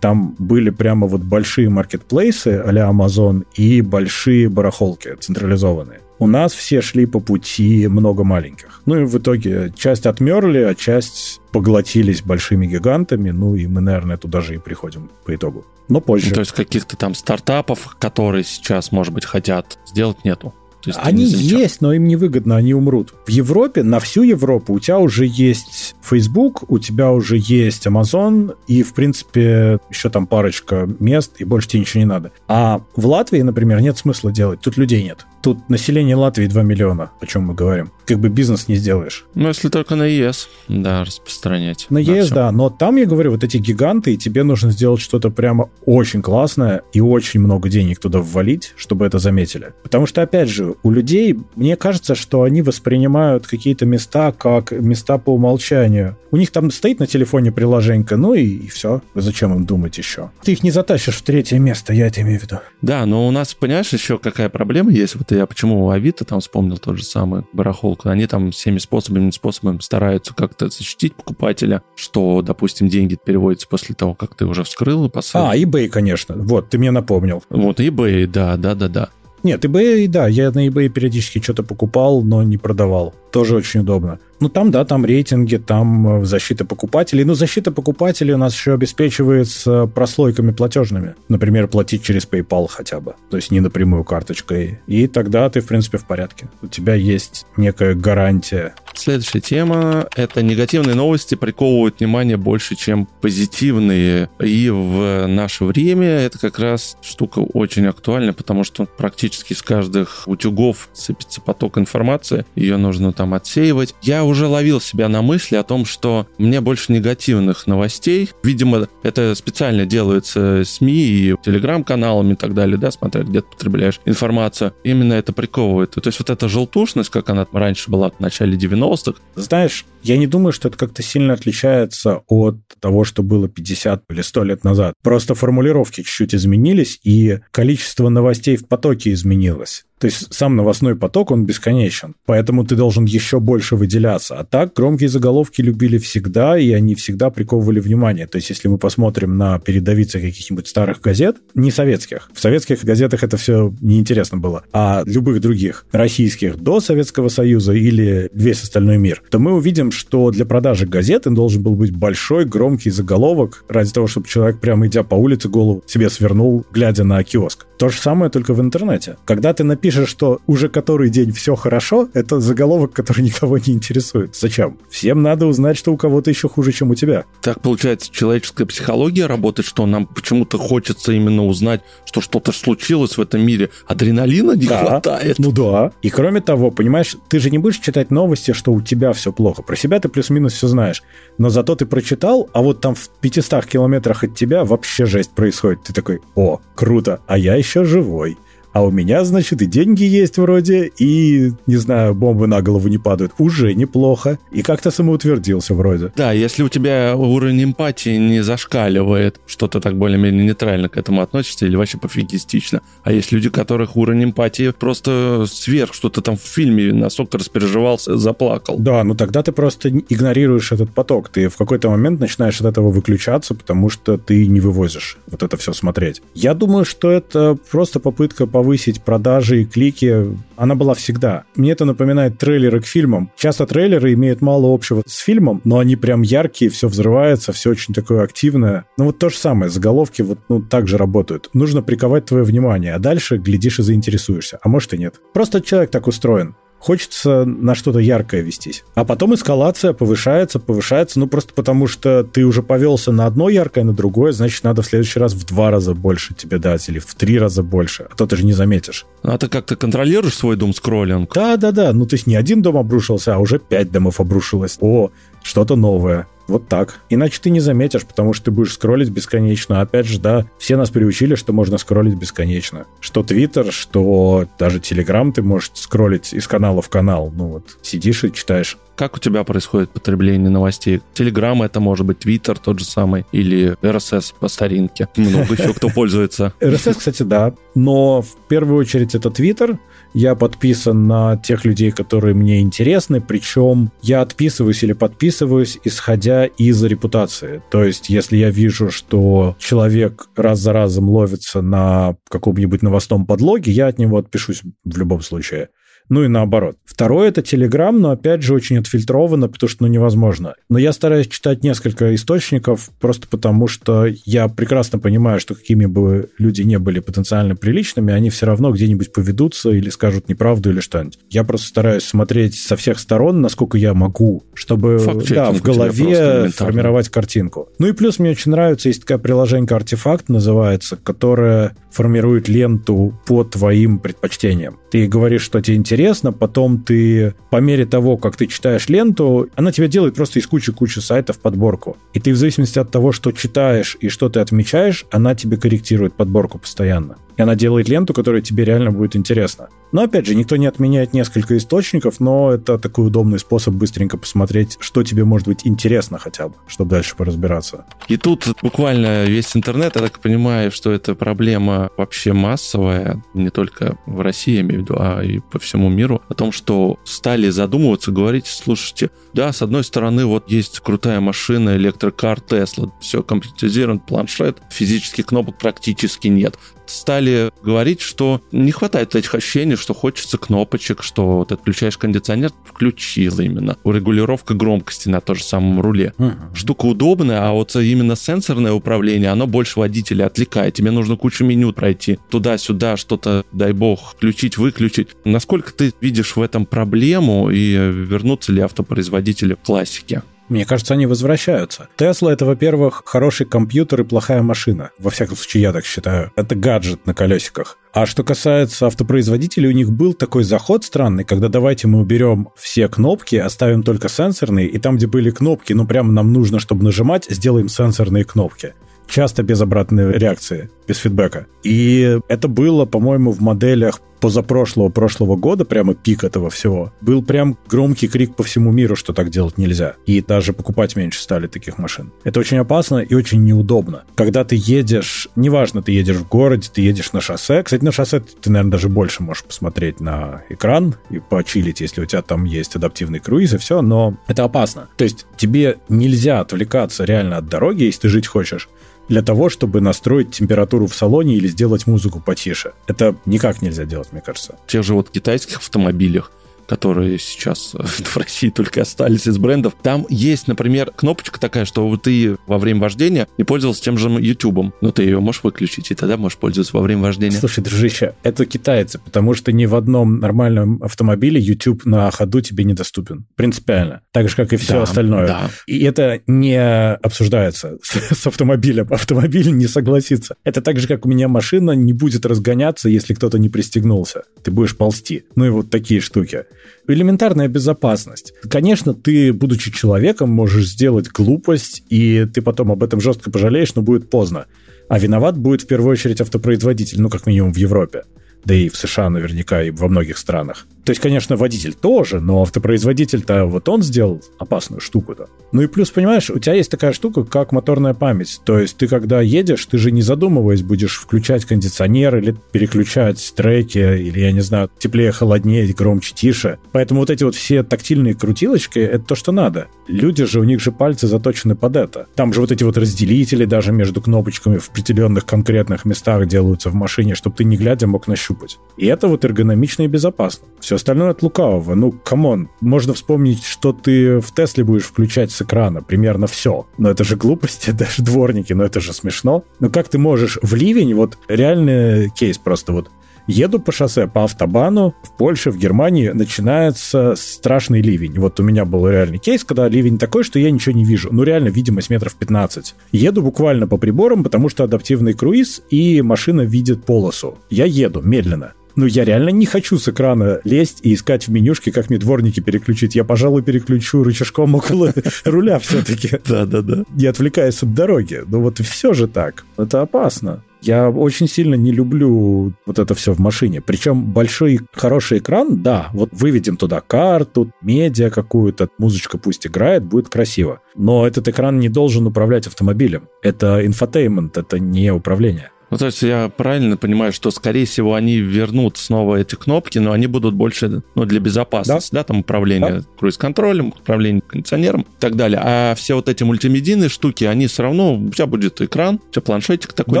Там были прямо вот большие маркетплейсы а Amazon и большие барахолки централизованные. У нас все шли по пути много маленьких. Ну и в итоге часть отмерли, а часть поглотились большими гигантами, ну и мы, наверное, туда же и приходим по итогу. Но позже. То есть каких-то там стартапов, которые сейчас, может быть, хотят сделать, нету? Есть они есть, но им невыгодно, они умрут. В Европе, на всю Европу у тебя уже есть Facebook, у тебя уже есть Amazon, и, в принципе, еще там парочка мест, и больше тебе ничего не надо. А в Латвии, например, нет смысла делать, тут людей нет. Тут население Латвии 2 миллиона, о чем мы говорим. Как бы бизнес не сделаешь. Ну, если только на ЕС, да, распространять. На ЕС, все. да, но там, я говорю, вот эти гиганты, и тебе нужно сделать что-то прямо очень классное и очень много денег туда ввалить, чтобы это заметили. Потому что, опять же, у людей, мне кажется, что они воспринимают какие-то места как места по умолчанию. У них там стоит на телефоне приложенька, ну и, и все. Зачем им думать еще? Ты их не затащишь в третье место, я это имею в виду. Да, но у нас, понимаешь, еще какая проблема есть? Вот я почему у Авито там вспомнил тот же самый барахолку. Они там всеми способами, способами стараются как-то защитить покупателя, что, допустим, деньги переводятся после того, как ты уже вскрыл посыл. А, eBay, конечно. Вот, ты мне напомнил. Вот, eBay, да, да, да, да. Нет, eBay, да, я на eBay периодически что-то покупал, но не продавал. Тоже очень удобно. Ну, там, да, там рейтинги, там э, защита покупателей. Ну, защита покупателей у нас еще обеспечивается прослойками платежными. Например, платить через PayPal хотя бы. То есть не напрямую карточкой. И тогда ты, в принципе, в порядке. У тебя есть некая гарантия. Следующая тема — это негативные новости приковывают внимание больше, чем позитивные. И в наше время это как раз штука очень актуальна, потому что практически с каждых утюгов сыпется поток информации, ее нужно там отсеивать. Я уже ловил себя на мысли о том, что мне больше негативных новостей. Видимо, это специально делается СМИ и телеграм-каналами и так далее, да, смотря где ты потребляешь информацию. Именно это приковывает. То есть вот эта желтушность, как она раньше была в начале 90-х. Знаешь, я не думаю, что это как-то сильно отличается от того, что было 50 или 100 лет назад. Просто формулировки чуть-чуть изменились, и количество новостей в потоке изменилось. То есть сам новостной поток, он бесконечен. Поэтому ты должен еще больше выделяться. А так громкие заголовки любили всегда, и они всегда приковывали внимание. То есть если мы посмотрим на передовицы каких-нибудь старых газет, не советских. В советских газетах это все неинтересно было. А любых других, российских до Советского Союза или весь остальной мир, то мы увидим, что для продажи газеты должен был быть большой громкий заголовок ради того, чтобы человек прямо идя по улице голову себе свернул, глядя на киоск. То же самое только в интернете. Когда ты напишешь, что уже который день все хорошо, это заголовок, который никого не интересует. Зачем? Всем надо узнать, что у кого-то еще хуже, чем у тебя. Так получается, человеческая психология работает, что нам почему-то хочется именно узнать, что что-то случилось в этом мире. Адреналина не да. хватает. Ну да. И кроме того, понимаешь, ты же не будешь читать новости, что у тебя все плохо. Про себя ты плюс-минус все знаешь. Но зато ты прочитал, а вот там в 500 километрах от тебя вообще жесть происходит. Ты такой, о, круто, а я еще еще живой. А у меня, значит, и деньги есть вроде, и, не знаю, бомбы на голову не падают. Уже неплохо. И как-то самоутвердился вроде. Да, если у тебя уровень эмпатии не зашкаливает, что то так более-менее нейтрально к этому относишься или вообще пофигистично. А есть люди, у которых уровень эмпатии просто сверх, что то там в фильме настолько распереживался, заплакал. Да, ну тогда ты просто игнорируешь этот поток. Ты в какой-то момент начинаешь от этого выключаться, потому что ты не вывозишь вот это все смотреть. Я думаю, что это просто попытка по повысить продажи и клики, она была всегда. Мне это напоминает трейлеры к фильмам. Часто трейлеры имеют мало общего с фильмом, но они прям яркие, все взрывается, все очень такое активное. Ну вот то же самое, заголовки вот ну, так же работают. Нужно приковать твое внимание, а дальше глядишь и заинтересуешься. А может и нет. Просто человек так устроен хочется на что-то яркое вестись. А потом эскалация повышается, повышается, ну просто потому что ты уже повелся на одно яркое, на другое, значит, надо в следующий раз в два раза больше тебе дать или в три раза больше, а то ты же не заметишь. А ты как-то контролируешь свой дом скроллинг? Да-да-да, ну то есть не один дом обрушился, а уже пять домов обрушилось. О, что-то новое. Вот так. Иначе ты не заметишь, потому что ты будешь скроллить бесконечно. Опять же, да, все нас приучили, что можно скроллить бесконечно. Что Твиттер, что даже Телеграм ты можешь скроллить из канала в канал. Ну вот, сидишь и читаешь. Как у тебя происходит потребление новостей? Телеграм это может быть Твиттер тот же самый или RSS по старинке. Много еще кто пользуется. RSS, кстати, да. Но в первую очередь это Твиттер. Я подписан на тех людей, которые мне интересны, причем я отписываюсь или подписываюсь, исходя из репутации. То есть, если я вижу, что человек раз за разом ловится на каком-нибудь новостном подлоге, я от него отпишусь в любом случае. Ну и наоборот. Второе это Telegram, но опять же очень отфильтровано, потому что ну невозможно. Но я стараюсь читать несколько источников просто потому, что я прекрасно понимаю, что какими бы люди не были потенциально приличными, они все равно где-нибудь поведутся или скажут неправду или что-нибудь. Я просто стараюсь смотреть со всех сторон, насколько я могу, чтобы да, в голове формировать картинку. Ну и плюс мне очень нравится, есть такая приложение «Артефакт» называется, которая формирует ленту по твоим предпочтениям. Ты говоришь, что тебе интересно, потом ты по мере того, как ты читаешь ленту, она тебе делает просто из кучи-кучи сайтов подборку. И ты в зависимости от того, что читаешь и что ты отмечаешь, она тебе корректирует подборку постоянно и она делает ленту, которая тебе реально будет интересна. Но, опять же, никто не отменяет несколько источников, но это такой удобный способ быстренько посмотреть, что тебе может быть интересно хотя бы, чтобы дальше поразбираться. И тут буквально весь интернет, я так понимаю, что это проблема вообще массовая, не только в России, я имею в виду, а и по всему миру, о том, что стали задумываться, говорить, слушайте, да, с одной стороны, вот есть крутая машина, электрокар Тесла, все компьютеризирован, планшет, физических кнопок практически нет стали говорить, что не хватает этих ощущений, что хочется кнопочек, что вот отключаешь кондиционер, включил именно. Регулировка громкости на том же самом руле. Uh-huh. Штука удобная, а вот именно сенсорное управление, оно больше водителя отвлекает. Тебе нужно кучу меню пройти. Туда-сюда что-то, дай бог, включить, выключить. Насколько ты видишь в этом проблему и вернутся ли автопроизводители к классике? Мне кажется, они возвращаются. Тесла — это, во-первых, хороший компьютер и плохая машина. Во всяком случае, я так считаю. Это гаджет на колесиках. А что касается автопроизводителей, у них был такой заход странный, когда давайте мы уберем все кнопки, оставим только сенсорные, и там, где были кнопки, ну прямо нам нужно, чтобы нажимать, сделаем сенсорные кнопки часто без обратной реакции, без фидбэка. И это было, по-моему, в моделях позапрошлого прошлого года, прямо пик этого всего, был прям громкий крик по всему миру, что так делать нельзя. И даже покупать меньше стали таких машин. Это очень опасно и очень неудобно. Когда ты едешь, неважно, ты едешь в городе, ты едешь на шоссе. Кстати, на шоссе ты, наверное, даже больше можешь посмотреть на экран и почилить, если у тебя там есть адаптивный круиз и все, но это опасно. То есть тебе нельзя отвлекаться реально от дороги, если ты жить хочешь для того, чтобы настроить температуру в салоне или сделать музыку потише. Это никак нельзя делать, мне кажется. В тех же вот китайских автомобилях которые сейчас э, в России только остались из брендов. Там есть, например, кнопочка такая, что ты во время вождения не пользовался тем же YouTube, но ты ее можешь выключить, и тогда можешь пользоваться во время вождения. Слушай, дружище, это китайцы, потому что ни в одном нормальном автомобиле YouTube на ходу тебе недоступен. Принципиально. Так же, как и все да, остальное. Да. И это не обсуждается с, с автомобилем. Автомобиль не согласится. Это так же, как у меня машина не будет разгоняться, если кто-то не пристегнулся. Ты будешь ползти. Ну и вот такие штуки. Элементарная безопасность. Конечно, ты, будучи человеком, можешь сделать глупость, и ты потом об этом жестко пожалеешь, но будет поздно. А виноват будет в первую очередь автопроизводитель, ну, как минимум в Европе. Да и в США наверняка, и во многих странах. То есть, конечно, водитель тоже, но автопроизводитель-то вот он сделал опасную штуку-то. Ну и плюс, понимаешь, у тебя есть такая штука, как моторная память. То есть ты, когда едешь, ты же не задумываясь будешь включать кондиционер или переключать треки, или, я не знаю, теплее, холоднее, громче, тише. Поэтому вот эти вот все тактильные крутилочки — это то, что надо. Люди же, у них же пальцы заточены под это. Там же вот эти вот разделители даже между кнопочками в определенных конкретных местах делаются в машине, чтобы ты не глядя мог нащупать. И это вот эргономично и безопасно. Все остальное от лукавого. Ну, come on, можно вспомнить, что ты в Тесле будешь включать с экрана. Примерно все. Но это же глупости, даже дворники, но это же смешно. Но как ты можешь в ливень, вот реальный кейс просто вот, Еду по шоссе по автобану в Польше, в Германии начинается страшный ливень. Вот у меня был реальный кейс, когда ливень такой, что я ничего не вижу. Ну реально видимость метров 15. Еду буквально по приборам, потому что адаптивный круиз и машина видит полосу. Я еду медленно. Ну, я реально не хочу с экрана лезть и искать в менюшке, как мне дворники переключить. Я, пожалуй, переключу рычажком около руля все-таки. Да-да-да. Не отвлекаясь от дороги. Ну вот все же так. Это опасно. Я очень сильно не люблю вот это все в машине. Причем большой хороший экран, да, вот выведем туда карту, медиа какую-то, музычка пусть играет, будет красиво. Но этот экран не должен управлять автомобилем. Это infotainment, это не управление. Ну, то есть я правильно понимаю, что, скорее всего, они вернут снова эти кнопки, но они будут больше ну, для безопасности, да, да там управление да. круиз-контролем, управление кондиционером и так далее. А все вот эти мультимедийные штуки, они все равно, у тебя будет экран, у тебя планшетик такой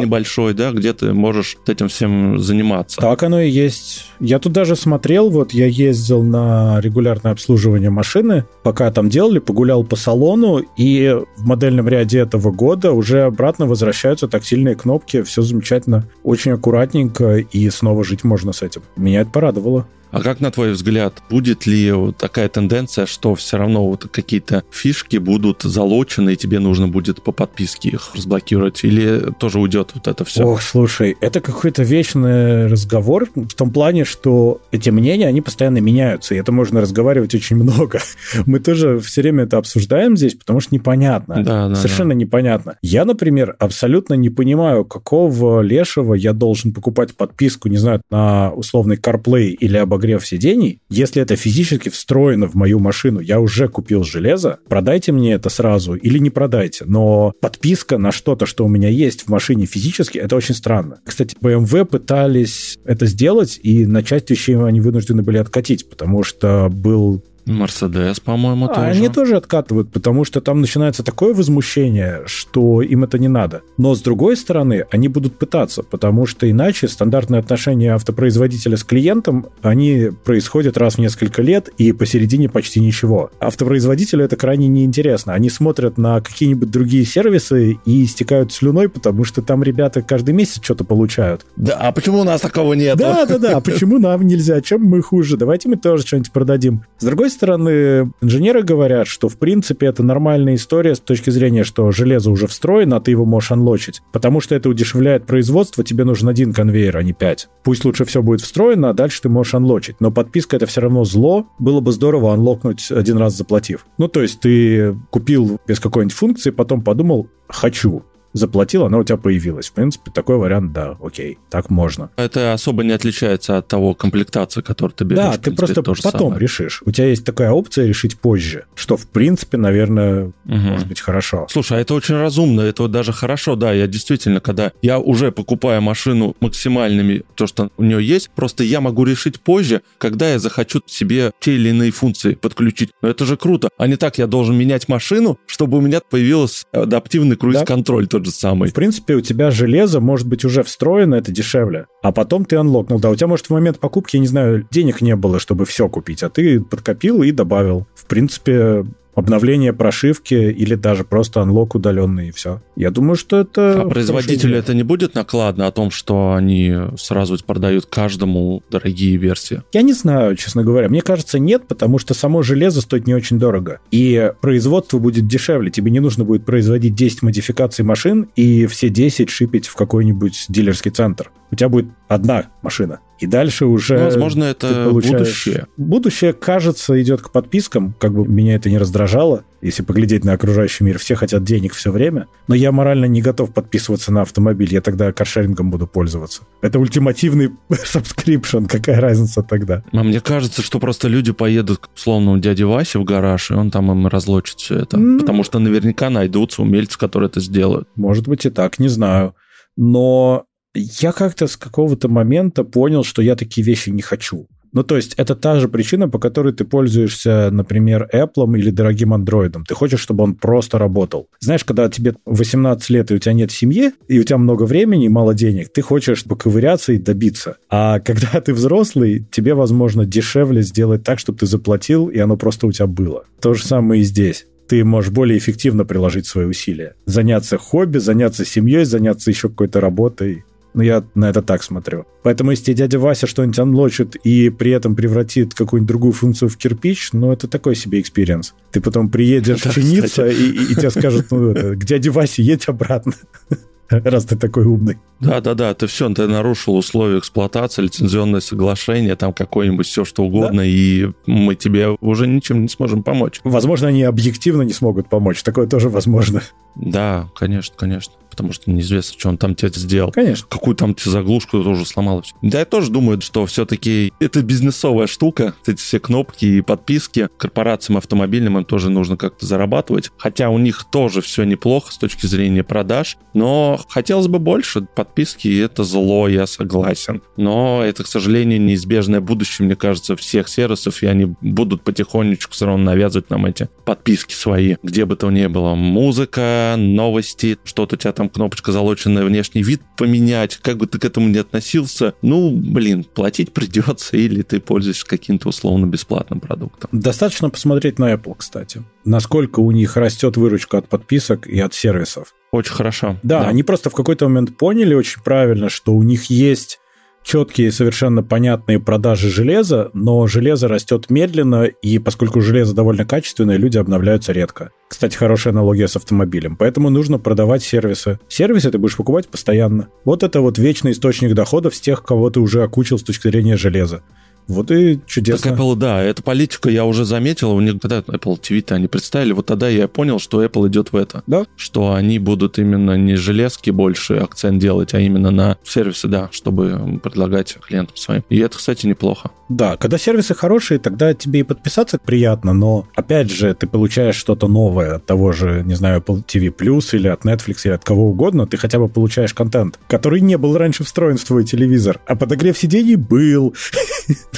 да. небольшой, да, где ты можешь этим всем заниматься. Так оно и есть. Я тут даже смотрел, вот я ездил на регулярное обслуживание машины, пока там делали, погулял по салону, и в модельном ряде этого года уже обратно возвращаются тактильные кнопки, все замечательно замечательно, очень аккуратненько, и снова жить можно с этим. Меня это порадовало. А как, на твой взгляд, будет ли такая тенденция, что все равно вот какие-то фишки будут залочены, и тебе нужно будет по подписке их разблокировать? Или тоже уйдет вот это все? Ох, слушай, это какой-то вечный разговор в том плане, что эти мнения, они постоянно меняются, и это можно разговаривать очень много. Мы тоже все время это обсуждаем здесь, потому что непонятно. Да, да, Совершенно да. непонятно. Я, например, абсолютно не понимаю, какого лешего я должен покупать подписку, не знаю, на условный CarPlay или обогрев обогрев сидений, если это физически встроено в мою машину, я уже купил железо, продайте мне это сразу или не продайте. Но подписка на что-то, что у меня есть в машине физически, это очень странно. Кстати, BMW пытались это сделать, и на часть вещей они вынуждены были откатить, потому что был Мерседес, по-моему, а, тоже. Они тоже откатывают, потому что там начинается такое возмущение, что им это не надо. Но, с другой стороны, они будут пытаться, потому что иначе стандартные отношения автопроизводителя с клиентом, они происходят раз в несколько лет и посередине почти ничего. Автопроизводителю это крайне неинтересно. Они смотрят на какие-нибудь другие сервисы и истекают слюной, потому что там ребята каждый месяц что-то получают. Да, а почему у нас такого нет? Да, да, да, а почему нам нельзя? Чем мы хуже? Давайте мы тоже что-нибудь продадим. С другой стороны, инженеры говорят, что в принципе это нормальная история с точки зрения, что железо уже встроено, а ты его можешь анлочить. Потому что это удешевляет производство, тебе нужен один конвейер, а не пять. Пусть лучше все будет встроено, а дальше ты можешь анлочить. Но подписка это все равно зло. Было бы здорово анлокнуть один раз заплатив. Ну, то есть ты купил без какой-нибудь функции, потом подумал, хочу заплатил, она у тебя появилась. В принципе, такой вариант, да, окей, так можно. Это особо не отличается от того комплектации, которую ты берешь. Да, ты просто потом самое. решишь. У тебя есть такая опция решить позже, что, в принципе, наверное, угу. может быть хорошо. Слушай, а это очень разумно, это вот даже хорошо, да, я действительно, когда я уже покупаю машину максимальными, то, что у нее есть, просто я могу решить позже, когда я захочу себе те или иные функции подключить. Но это же круто. А не так я должен менять машину, чтобы у меня появился адаптивный круиз-контроль. Да? Тот же самый. В принципе, у тебя железо может быть уже встроено, это дешевле. А потом ты анлокнул. Да, у тебя, может, в момент покупки, я не знаю, денег не было, чтобы все купить, а ты подкопил и добавил. В принципе, обновление прошивки или даже просто анлок удаленный и все. Я думаю, что это... А производителю это не будет накладно о том, что они сразу продают каждому дорогие версии? Я не знаю, честно говоря. Мне кажется, нет, потому что само железо стоит не очень дорого. И производство будет дешевле. Тебе не нужно будет производить 10 модификаций машин и все 10 шипить в какой-нибудь дилерский центр. У тебя будет одна машина. И дальше уже... Ну, возможно, это будущее. Будущее, кажется, идет к подпискам. Как бы меня это не раздражало, если поглядеть на окружающий мир. Все хотят денег все время. Но я морально не готов подписываться на автомобиль. Я тогда каршерингом буду пользоваться. Это ультимативный subscription. Какая разница тогда? А мне кажется, что просто люди поедут к условному дяде Васе в гараж, и он там им разлочит все это. Mm. Потому что наверняка найдутся умельцы, которые это сделают. Может быть и так, не знаю. Но я как-то с какого-то момента понял, что я такие вещи не хочу. Ну, то есть это та же причина, по которой ты пользуешься, например, Apple или дорогим Android. Ты хочешь, чтобы он просто работал. Знаешь, когда тебе 18 лет, и у тебя нет семьи, и у тебя много времени и мало денег, ты хочешь поковыряться и добиться. А когда ты взрослый, тебе, возможно, дешевле сделать так, чтобы ты заплатил, и оно просто у тебя было. То же самое и здесь ты можешь более эффективно приложить свои усилия. Заняться хобби, заняться семьей, заняться еще какой-то работой. Ну, я на это так смотрю. Поэтому, если дядя Вася что-нибудь анлочит и при этом превратит какую-нибудь другую функцию в кирпич, ну, это такой себе experience. Ты потом приедешь да, чиниться, и, и, и тебе скажут, ну, это, к дяде Васе едь обратно раз ты такой умный. Да-да-да, ты все, ты нарушил условия эксплуатации, лицензионное соглашение, там какое-нибудь все что угодно, да? и мы тебе уже ничем не сможем помочь. Возможно, они объективно не смогут помочь, такое тоже возможно. Да, конечно, конечно. Потому что неизвестно, что он там тебе сделал. Конечно. Какую там тебе заглушку тоже сломал. Да, я тоже думаю, что все-таки это бизнесовая штука, эти все кнопки и подписки. Корпорациям автомобильным им тоже нужно как-то зарабатывать. Хотя у них тоже все неплохо с точки зрения продаж, но хотелось бы больше. Подписки — это зло, я согласен. Но это, к сожалению, неизбежное будущее, мне кажется, всех сервисов, и они будут потихонечку все равно навязывать нам эти подписки свои, где бы то ни было. Музыка, новости, что-то у тебя там кнопочка залоченная, внешний вид поменять, как бы ты к этому не относился, ну, блин, платить придется, или ты пользуешься каким-то условно бесплатным продуктом. Достаточно посмотреть на Apple, кстати. Насколько у них растет выручка от подписок и от сервисов. Очень хорошо. Да, да, они просто в какой-то момент поняли очень правильно, что у них есть четкие, совершенно понятные продажи железа, но железо растет медленно, и поскольку железо довольно качественное, люди обновляются редко. Кстати, хорошая аналогия с автомобилем. Поэтому нужно продавать сервисы. Сервисы ты будешь покупать постоянно. Вот это вот вечный источник доходов с тех, кого ты уже окучил с точки зрения железа. Вот и чудесно. Так Apple, да, эту политику я уже заметил. У них, когда Apple TV-то они представили, вот тогда я понял, что Apple идет в это. Да. Что они будут именно не железки больше акцент делать, а именно на сервисы, да, чтобы предлагать клиентам своим. И это, кстати, неплохо. Да, когда сервисы хорошие, тогда тебе и подписаться приятно, но, опять же, ты получаешь что-то новое от того же, не знаю, Apple TV или от Netflix или от кого угодно, ты хотя бы получаешь контент, который не был раньше встроен в твой телевизор, а подогрев сидений был.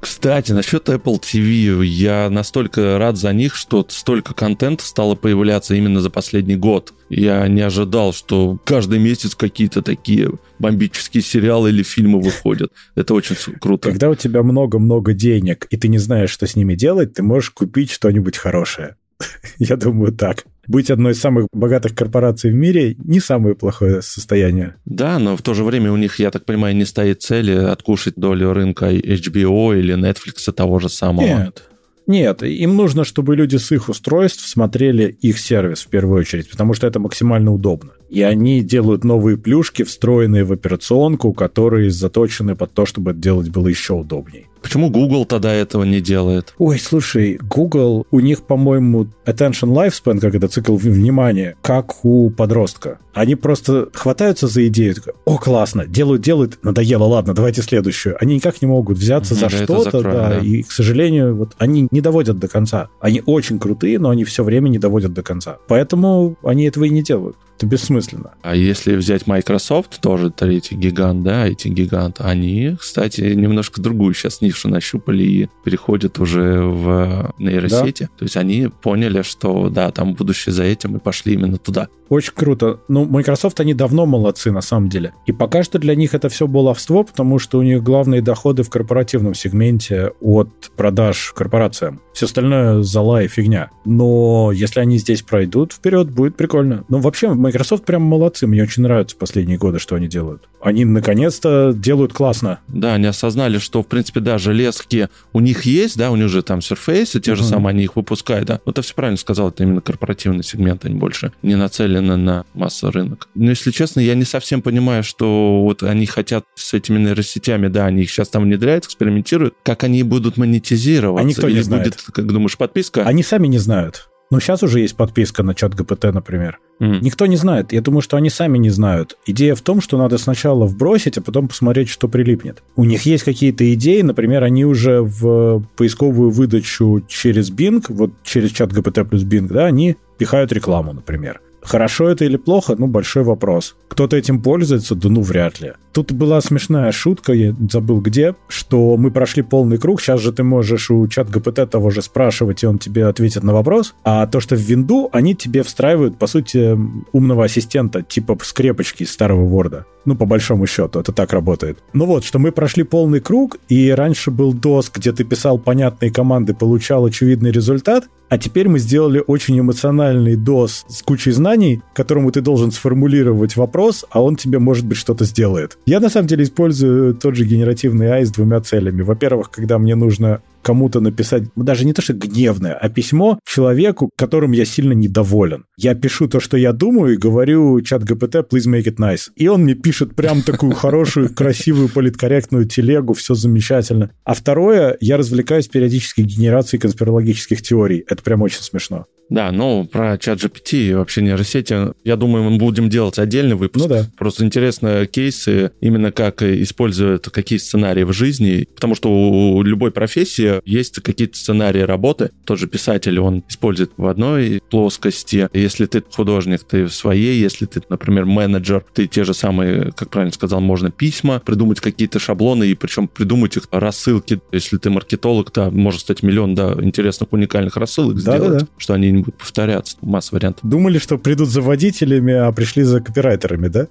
Кстати, насчет Apple TV, я настолько рад за них, что столько контента стало появляться именно за последний год. Я не ожидал, что каждый месяц какие-то такие бомбические сериалы или фильмы выходят. Это очень круто. Когда у тебя много-много денег, и ты не знаешь, что с ними делать, ты можешь купить что-нибудь хорошее. Я думаю, так быть одной из самых богатых корпораций в мире не самое плохое состояние. Да, но в то же время у них, я так понимаю, не стоит цели откушать долю рынка HBO или Netflix того же самого. Нет. Нет, им нужно, чтобы люди с их устройств смотрели их сервис в первую очередь, потому что это максимально удобно. И они делают новые плюшки, встроенные в операционку, которые заточены под то, чтобы это делать было еще удобнее. Почему Google тогда этого не делает? Ой, слушай, Google, у них, по-моему, attention lifespan, как это цикл внимания, как у подростка. Они просто хватаются за идею, такой, о, классно, делают, делают, надоело, ладно, давайте следующую. Они никак не могут взяться угу, за что-то, да, да, и, к сожалению, вот они не доводят до конца. Они очень крутые, но они все время не доводят до конца. Поэтому они этого и не делают. Это бессмысленно. А если взять Microsoft, тоже третий гигант, да, эти гиганты, они, кстати, немножко другую сейчас нишу нащупали и переходят уже в нейросети. Да. То есть они поняли, что да, там будущее за этим и пошли именно туда. Очень круто. Ну, Microsoft, они давно молодцы, на самом деле. И пока что для них это все баловство, потому что у них главные доходы в корпоративном сегменте от продаж корпорациям. Все остальное зала и фигня. Но если они здесь пройдут вперед, будет прикольно. Но вообще, Microsoft прям молодцы. Мне очень нравятся последние годы, что они делают. Они наконец-то делают классно. Да, они осознали, что, в принципе, да, железки у них есть, да, у них же там Surface, те uh-huh. же самые, они их выпускают, да. Вот ты все правильно сказал, это именно корпоративный сегмент, они больше не нацелены на массовый рынок. Но, если честно, я не совсем понимаю, что вот они хотят с этими нейросетями, да, они их сейчас там внедряют, экспериментируют, как они будут монетизироваться. А никто не Или знает. будет, как думаешь, подписка? Они сами не знают. Но сейчас уже есть подписка на чат ГПТ, например. Mm. Никто не знает. Я думаю, что они сами не знают. Идея в том, что надо сначала вбросить, а потом посмотреть, что прилипнет. У них есть какие-то идеи, например, они уже в поисковую выдачу через Bing, вот через чат ГПТ плюс Bing, да, они пихают рекламу, например. Хорошо это или плохо? Ну, большой вопрос. Кто-то этим пользуется? Да ну, вряд ли. Тут была смешная шутка, я забыл где, что мы прошли полный круг, сейчас же ты можешь у чат ГПТ того же спрашивать, и он тебе ответит на вопрос, а то, что в винду, они тебе встраивают, по сути, умного ассистента, типа скрепочки из старого Word. Ну, по большому счету, это так работает. Ну вот, что мы прошли полный круг, и раньше был DOS, где ты писал понятные команды, получал очевидный результат, а теперь мы сделали очень эмоциональный DOS с кучей знаний, которому ты должен сформулировать вопрос, а он тебе, может быть, что-то сделает. Я, на самом деле, использую тот же генеративный AI с двумя целями. Во-первых, когда мне нужно кому-то написать, даже не то, что гневное, а письмо человеку, которым я сильно недоволен. Я пишу то, что я думаю, и говорю чат ГПТ, please make it nice. И он мне пишет прям такую хорошую, красивую, политкорректную телегу, все замечательно. А второе, я развлекаюсь периодически генерацией конспирологических теорий. Это прям очень смешно. Да, ну, про чат GPT и вообще нейросети, я думаю, мы будем делать отдельный выпуск. Ну да. Просто интересно кейсы, именно как используют какие сценарии в жизни, потому что у любой профессии есть какие-то сценарии работы. Тот же писатель, он использует в одной плоскости. Если ты художник, ты в своей. Если ты, например, менеджер, ты те же самые, как правильно сказал, можно письма, придумать какие-то шаблоны, и причем придумать их рассылки. Если ты маркетолог, то может стать миллион, да, интересных, уникальных рассылок да, сделать, да, да. что они не будут повторяться. Масса вариантов. Думали, что придут за водителями, а пришли за копирайтерами, да?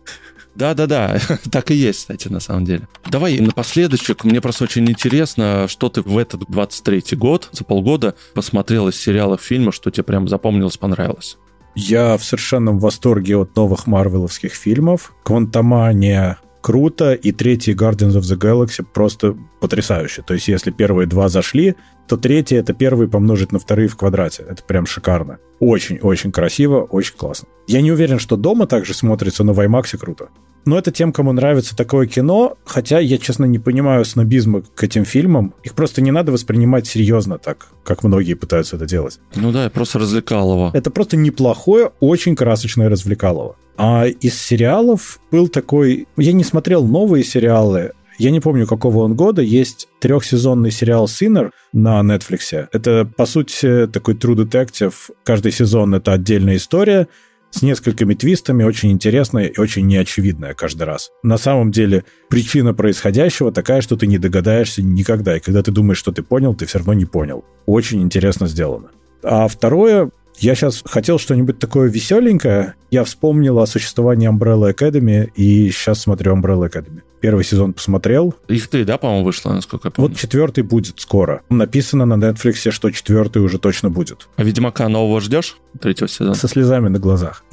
Да-да-да, так и есть, кстати, на самом деле. Давай напоследочек, мне просто очень интересно, что ты в этот 23-й год, за полгода, посмотрел из сериалов, фильмов, что тебе прям запомнилось, понравилось. Я в совершенном восторге от новых марвеловских фильмов. Квантомания круто, и третий Guardians of the Galaxy просто потрясающе. То есть, если первые два зашли, то третий — это первый помножить на вторые в квадрате. Это прям шикарно. Очень-очень красиво, очень классно. Я не уверен, что дома также смотрится, но в IMAX круто. Но это тем, кому нравится такое кино, хотя я, честно, не понимаю снобизма к этим фильмам. Их просто не надо воспринимать серьезно так, как многие пытаются это делать. Ну да, просто развлекалово. Это просто неплохое, очень красочное развлекалово. А из сериалов был такой... Я не смотрел новые сериалы, я не помню, какого он года. Есть трехсезонный сериал Sinner на Netflix. Это, по сути, такой True Detective. Каждый сезон — это отдельная история с несколькими твистами, очень интересная и очень неочевидная каждый раз. На самом деле причина происходящего такая, что ты не догадаешься никогда, и когда ты думаешь, что ты понял, ты все равно не понял. Очень интересно сделано. А второе, я сейчас хотел что-нибудь такое веселенькое. Я вспомнил о существовании Umbrella Academy, и сейчас смотрю Umbrella Academy. Первый сезон посмотрел. Их ты, да, по-моему, вышло, насколько я помню? Вот четвертый будет скоро. Написано на Netflix, что четвертый уже точно будет. А Ведьмака нового ждешь? Третьего сезона? Со слезами на глазах.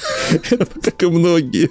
Как и многие.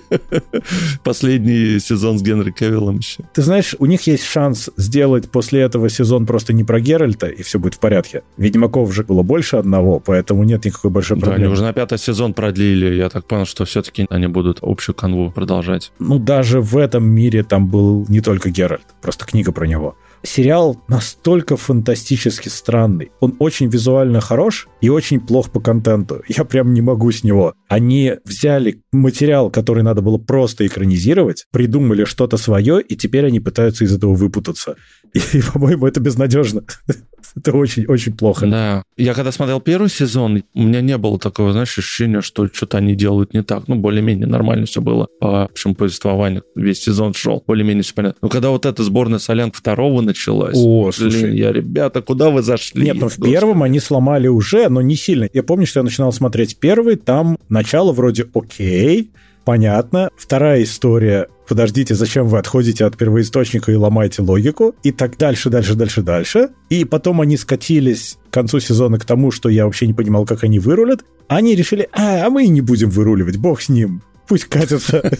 Последний сезон с Генри Кевиллом еще. Ты знаешь, у них есть шанс сделать после этого сезон просто не про Геральта, и все будет в порядке. Ведьмаков же было больше одного, поэтому нет никакой большой проблемы. Да, они уже на пятый сезон продлили. Я так понял, что все-таки они будут общую канву продолжать. Ну, даже в этом мире там был не только Геральт, просто книга про него сериал настолько фантастически странный. Он очень визуально хорош и очень плох по контенту. Я прям не могу с него. Они взяли материал, который надо было просто экранизировать, придумали что-то свое, и теперь они пытаются из этого выпутаться. И, по-моему, это безнадежно. Это очень-очень плохо. Да. Я когда смотрел первый сезон, у меня не было такого, знаешь, ощущения, что что-то они делают не так. Ну, более-менее нормально все было. По общему повествованию весь сезон шел. Более-менее все понятно. Но когда вот эта сборная солянка второго началась, О, слушай. Блин, я, ребята, куда вы зашли? Нет, ну в первом они сломали уже, но не сильно. Я помню, что я начинал смотреть первый, там начало вроде окей, понятно. Вторая история подождите, зачем вы отходите от первоисточника и ломаете логику? И так дальше, дальше, дальше, дальше. И потом они скатились к концу сезона к тому, что я вообще не понимал, как они вырулят. Они решили, а, а мы и не будем выруливать, бог с ним пусть катятся.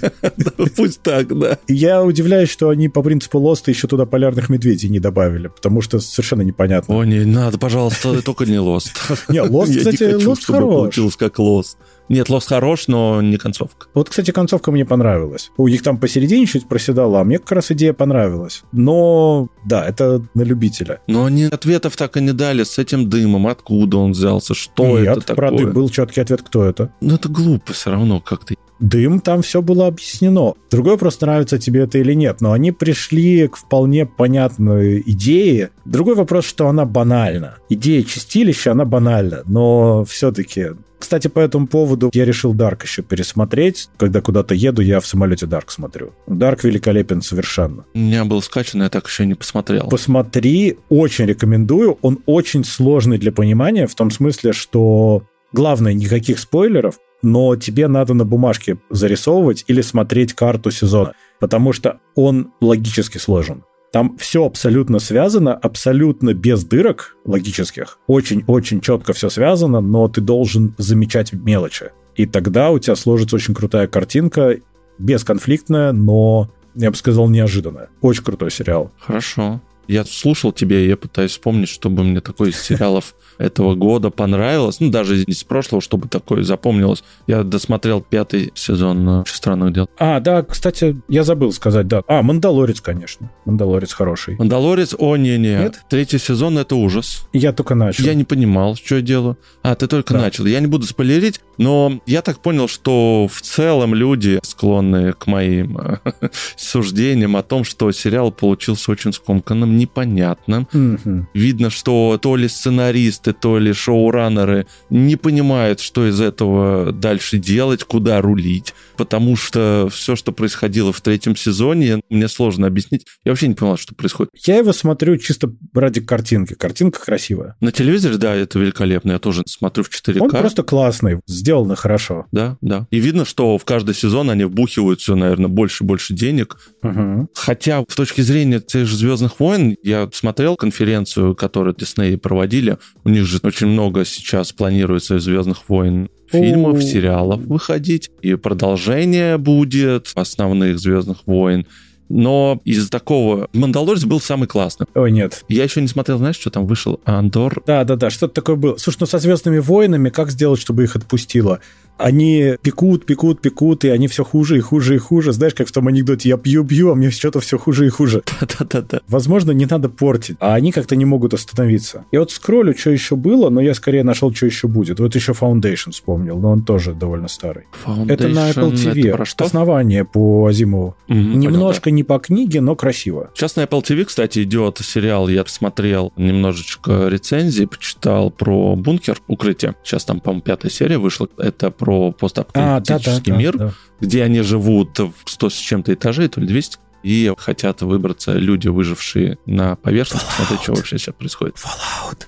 Пусть так, да. Я удивляюсь, что они по принципу Лоста еще туда полярных медведей не добавили, потому что совершенно непонятно. О, не надо, пожалуйста, только не Лост. Не, Лост, кстати, Лост хорош. получилось как Лост. Нет, Лост хорош, но не концовка. Вот, кстати, концовка мне понравилась. У них там посередине чуть проседала, а мне как раз идея понравилась. Но, да, это на любителя. Но они ответов так и не дали с этим дымом. Откуда он взялся? Что Нет, это такое? про дым был четкий ответ, кто это. Ну, это глупо все равно как-то дым, там все было объяснено. Другой просто нравится тебе это или нет, но они пришли к вполне понятной идее. Другой вопрос, что она банальна. Идея чистилища, она банальна, но все-таки кстати, по этому поводу я решил Дарк еще пересмотреть. Когда куда-то еду, я в самолете Дарк смотрю. Дарк великолепен совершенно. У меня был скачан, я так еще не посмотрел. Посмотри, очень рекомендую. Он очень сложный для понимания, в том смысле, что Главное, никаких спойлеров, но тебе надо на бумажке зарисовывать или смотреть карту сезона, потому что он логически сложен. Там все абсолютно связано, абсолютно без дырок логических. Очень-очень четко все связано, но ты должен замечать мелочи. И тогда у тебя сложится очень крутая картинка, бесконфликтная, но, я бы сказал, неожиданная. Очень крутой сериал. Хорошо. Я слушал тебя, и я пытаюсь вспомнить, чтобы мне такой из сериалов этого года понравилось. Ну, даже из прошлого, чтобы такое запомнилось. Я досмотрел пятый сезон «Очень странных дел». А, да, кстати, я забыл сказать, да. А, «Мандалорец», конечно. «Мандалорец» хороший. «Мандалорец», о, не-не. Нет? Третий сезон — это ужас. Я только начал. Я не понимал, что я делаю. А, ты только да. начал. Я не буду спойлерить, но я так понял, что в целом люди склонны к моим суждениям о том, что сериал получился очень скомканным, непонятным. Угу. Видно, что то ли сценаристы, то ли шоураннеры не понимают, что из этого дальше делать, куда рулить, потому что все, что происходило в третьем сезоне, мне сложно объяснить. Я вообще не понял, что происходит. Я его смотрю чисто ради картинки. Картинка красивая. На телевизоре, да, это великолепно. Я тоже смотрю в 4К. Он просто классный, сделано хорошо. Да, да. И видно, что в каждый сезон они вбухивают все, наверное, больше и больше денег. Угу. Хотя, с точки зрения тех же «Звездных войн», я смотрел конференцию, которую Дисней проводили. У них же очень много сейчас планируется «Звездных войн» фильмов, сериалов выходить, и продолжение будет основных «Звездных войн». Но из такого... «Мандалорец» был самый классный. Ой, нет. Я еще не смотрел, знаешь, что там вышел? Андор. Да-да-да, что-то такое было. Слушай, ну со «Звездными войнами» как сделать, чтобы их отпустило? Они пекут, пекут, пекут, и они все хуже и хуже и хуже. Знаешь, как в том анекдоте, я пью-пью, а мне что-то все хуже и хуже. Да-да-да. Возможно, не надо портить, а они как-то не могут остановиться. Я вот скроллю, что еще было, но я скорее нашел, что еще будет. Вот еще Foundation вспомнил, но он тоже довольно старый. Foundation, это на Apple TV. Это про что? Основание по Азимову. Угу, Немножко понял, да. не по книге, но красиво. Сейчас на Apple TV, кстати, идет сериал. Я посмотрел немножечко рецензии, почитал про бункер, укрытие. Сейчас там, по-моему, пятая серия вышла. Это про постапокалиптический а, да, да, мир, да, да. где они живут в 100 с чем-то этажей, то ли 200, и хотят выбраться люди, выжившие на поверхность, Fallout. посмотреть, что вообще сейчас происходит. Fallout.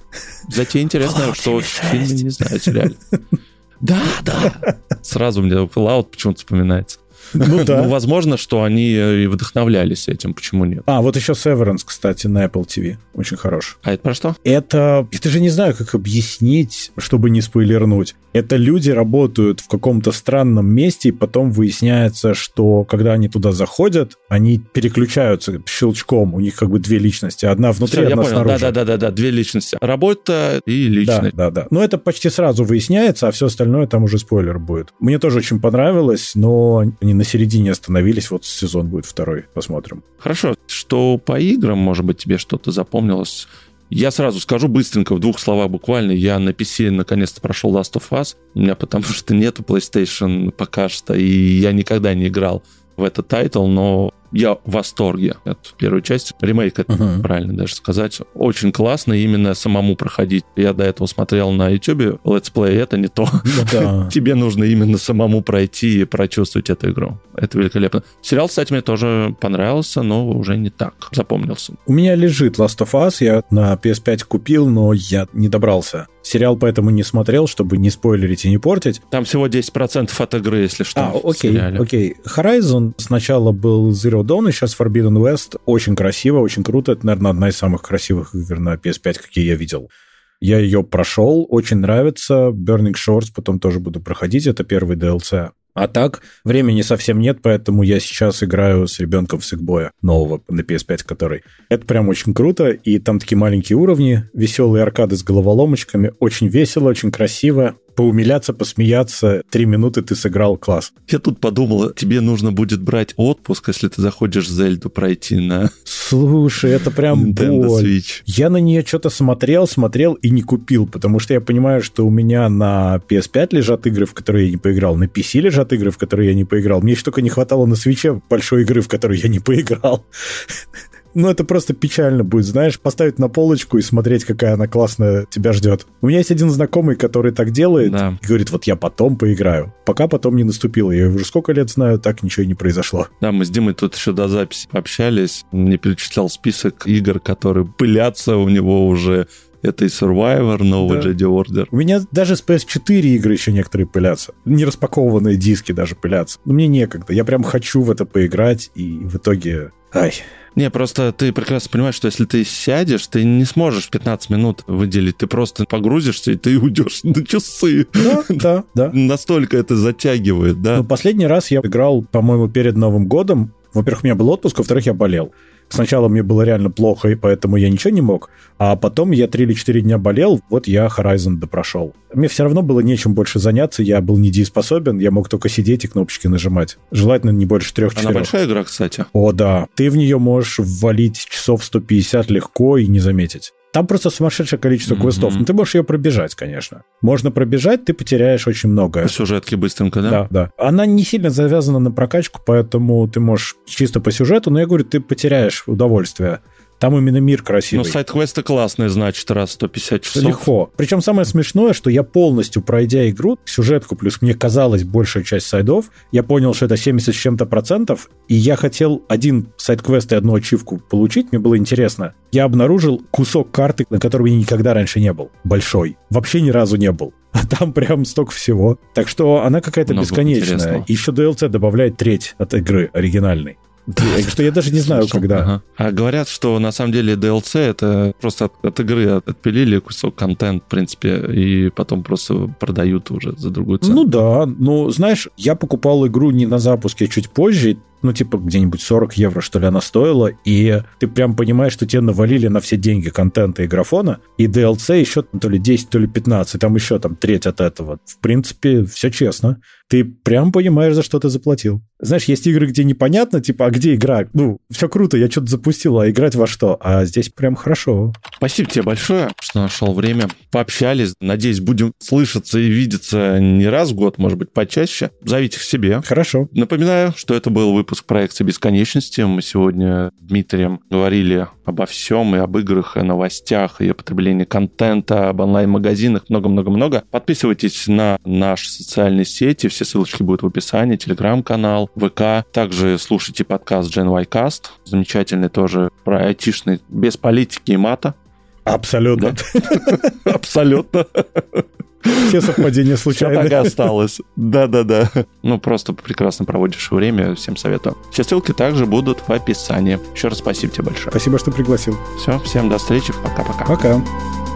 Затея интересная, что в фильме не знаю, сериале. Да, да. Сразу мне Fallout почему-то вспоминается. Ну да. Ну, возможно, что они и вдохновлялись этим, почему нет. А, вот еще Severance, кстати, на Apple TV. Очень хорош. А это про что? Это... Это же не знаю, как объяснить, чтобы не спойлернуть. Это люди работают в каком-то странном месте, и потом выясняется, что когда они туда заходят, они переключаются щелчком. У них как бы две личности. Одна внутри, Все, одна я понял. снаружи. Да-да-да, две личности. Работа и личность. Да, да, да. Но это почти сразу выясняется, а все остальное там уже спойлер будет. Мне тоже очень понравилось, но они на середине остановились. Вот сезон будет второй. Посмотрим. Хорошо. Что по играм, может быть, тебе что-то запомнилось? Я сразу скажу быстренько, в двух словах буквально. Я на PC наконец-то прошел Last of Us. У меня потому что нету PlayStation пока что, и я никогда не играл в этот title, но я в восторге от первой части. Ремейк, это uh-huh. правильно даже сказать. Очень классно именно самому проходить. Я до этого смотрел на YouTube летсплей, это не то. Да. Тебе нужно именно самому пройти и прочувствовать эту игру. Это великолепно. Сериал, кстати, мне тоже понравился, но уже не так запомнился. У меня лежит Last of Us, я на PS5 купил, но я не добрался. Сериал поэтому не смотрел, чтобы не спойлерить и не портить. Там всего 10% от игры, если что. А, окей, окей. Horizon сначала был Zero Zero Dawn и сейчас Forbidden West. Очень красиво, очень круто. Это, наверное, одна из самых красивых игр на PS5, какие я видел. Я ее прошел, очень нравится. Burning Shores потом тоже буду проходить. Это первый DLC. А так, времени совсем нет, поэтому я сейчас играю с ребенком в Сикбоя, нового на PS5 который. Это прям очень круто, и там такие маленькие уровни, веселые аркады с головоломочками, очень весело, очень красиво поумиляться, посмеяться. Три минуты ты сыграл класс. Я тут подумал, тебе нужно будет брать отпуск, если ты заходишь Зельду пройти на... Слушай, это прям боль. Switch. Я на нее что-то смотрел, смотрел и не купил, потому что я понимаю, что у меня на PS5 лежат игры, в которые я не поиграл, на PC лежат игры, в которые я не поиграл. Мне еще только не хватало на свече большой игры, в которую я не поиграл. Ну, это просто печально будет, знаешь, поставить на полочку и смотреть, какая она классная тебя ждет. У меня есть один знакомый, который так делает, да. и говорит, вот я потом поиграю. Пока потом не наступило. Я уже сколько лет знаю, так ничего и не произошло. Да, мы с Димой тут еще до записи общались. Мне перечислял список игр, которые пылятся у него уже это и Survivor, новый да. Jedi Order. У меня даже с PS4 игры еще некоторые пылятся. Не распакованные диски даже пылятся. Но мне некогда. Я прям хочу в это поиграть, и в итоге... Ай, не, просто ты прекрасно понимаешь, что если ты сядешь, ты не сможешь 15 минут выделить. Ты просто погрузишься, и ты уйдешь на часы. Да, да, да. Настолько это затягивает, да. Ну, последний раз я играл, по-моему, перед Новым годом. Во-первых, у меня был отпуск, во-вторых, я болел. Сначала мне было реально плохо, и поэтому я ничего не мог, а потом я 3 или 4 дня болел, вот я Horizon допрошел. Мне все равно было нечем больше заняться, я был недееспособен, я мог только сидеть и кнопочки нажимать. Желательно не больше 3-4. Она большая игра, кстати. О, да. Ты в нее можешь ввалить часов 150 легко и не заметить. Там просто сумасшедшее количество mm-hmm. квестов. Но ну, ты можешь ее пробежать, конечно. Можно пробежать, ты потеряешь очень многое. По сюжетке быстренько, да? Да, да. Она не сильно завязана на прокачку, поэтому ты можешь чисто по сюжету, но я говорю, ты потеряешь удовольствие. Там именно мир красивый. Ну, сайт-квесты классные, значит, раз 150 часов. Легко. Причем самое смешное, что я полностью, пройдя игру, сюжетку, плюс мне казалось большая часть сайдов, я понял, что это 70 с чем-то процентов, и я хотел один сайт-квест и одну ачивку получить, мне было интересно. Я обнаружил кусок карты, на котором я никогда раньше не был. Большой. Вообще ни разу не был. А там прям столько всего. Так что она какая-то бесконечная. Еще DLC добавляет треть от игры оригинальной. Что я даже не знаю, когда. Ага. А говорят, что на самом деле DLC это просто от, от игры отпилили кусок контент, в принципе, и потом просто продают уже за другую цену. Ну да, ну знаешь, я покупал игру не на запуске, а чуть позже, ну, типа, где-нибудь 40 евро, что ли, она стоила, и ты прям понимаешь, что тебе навалили на все деньги контента и графона, и DLC еще то ли 10, то ли 15, там еще там треть от этого. В принципе, все честно. Ты прям понимаешь, за что ты заплатил. Знаешь, есть игры, где непонятно, типа, а где игра? Ну, все круто, я что-то запустил, а играть во что? А здесь прям хорошо. Спасибо тебе большое, что нашел время. Пообщались. Надеюсь, будем слышаться и видеться не раз в год, может быть, почаще. Зовите к себе. Хорошо. Напоминаю, что это был выпуск проекции бесконечности. Мы сегодня с Дмитрием говорили обо всем, и об играх, и о новостях, и о потреблении контента, об онлайн-магазинах, много-много-много. Подписывайтесь на наши социальные сети, все ссылочки будут в описании, телеграм-канал, ВК. Также слушайте подкаст Gen y Cast, замечательный тоже про айтишный, без политики и мата. Абсолютно. Абсолютно. Все совпадения случайные. Все так и осталось. Да-да-да. Ну, просто прекрасно проводишь время. Всем советую. Все ссылки также будут в описании. Еще раз спасибо тебе большое. Спасибо, что пригласил. Все, всем до встречи. Пока-пока. Пока. -пока. Пока.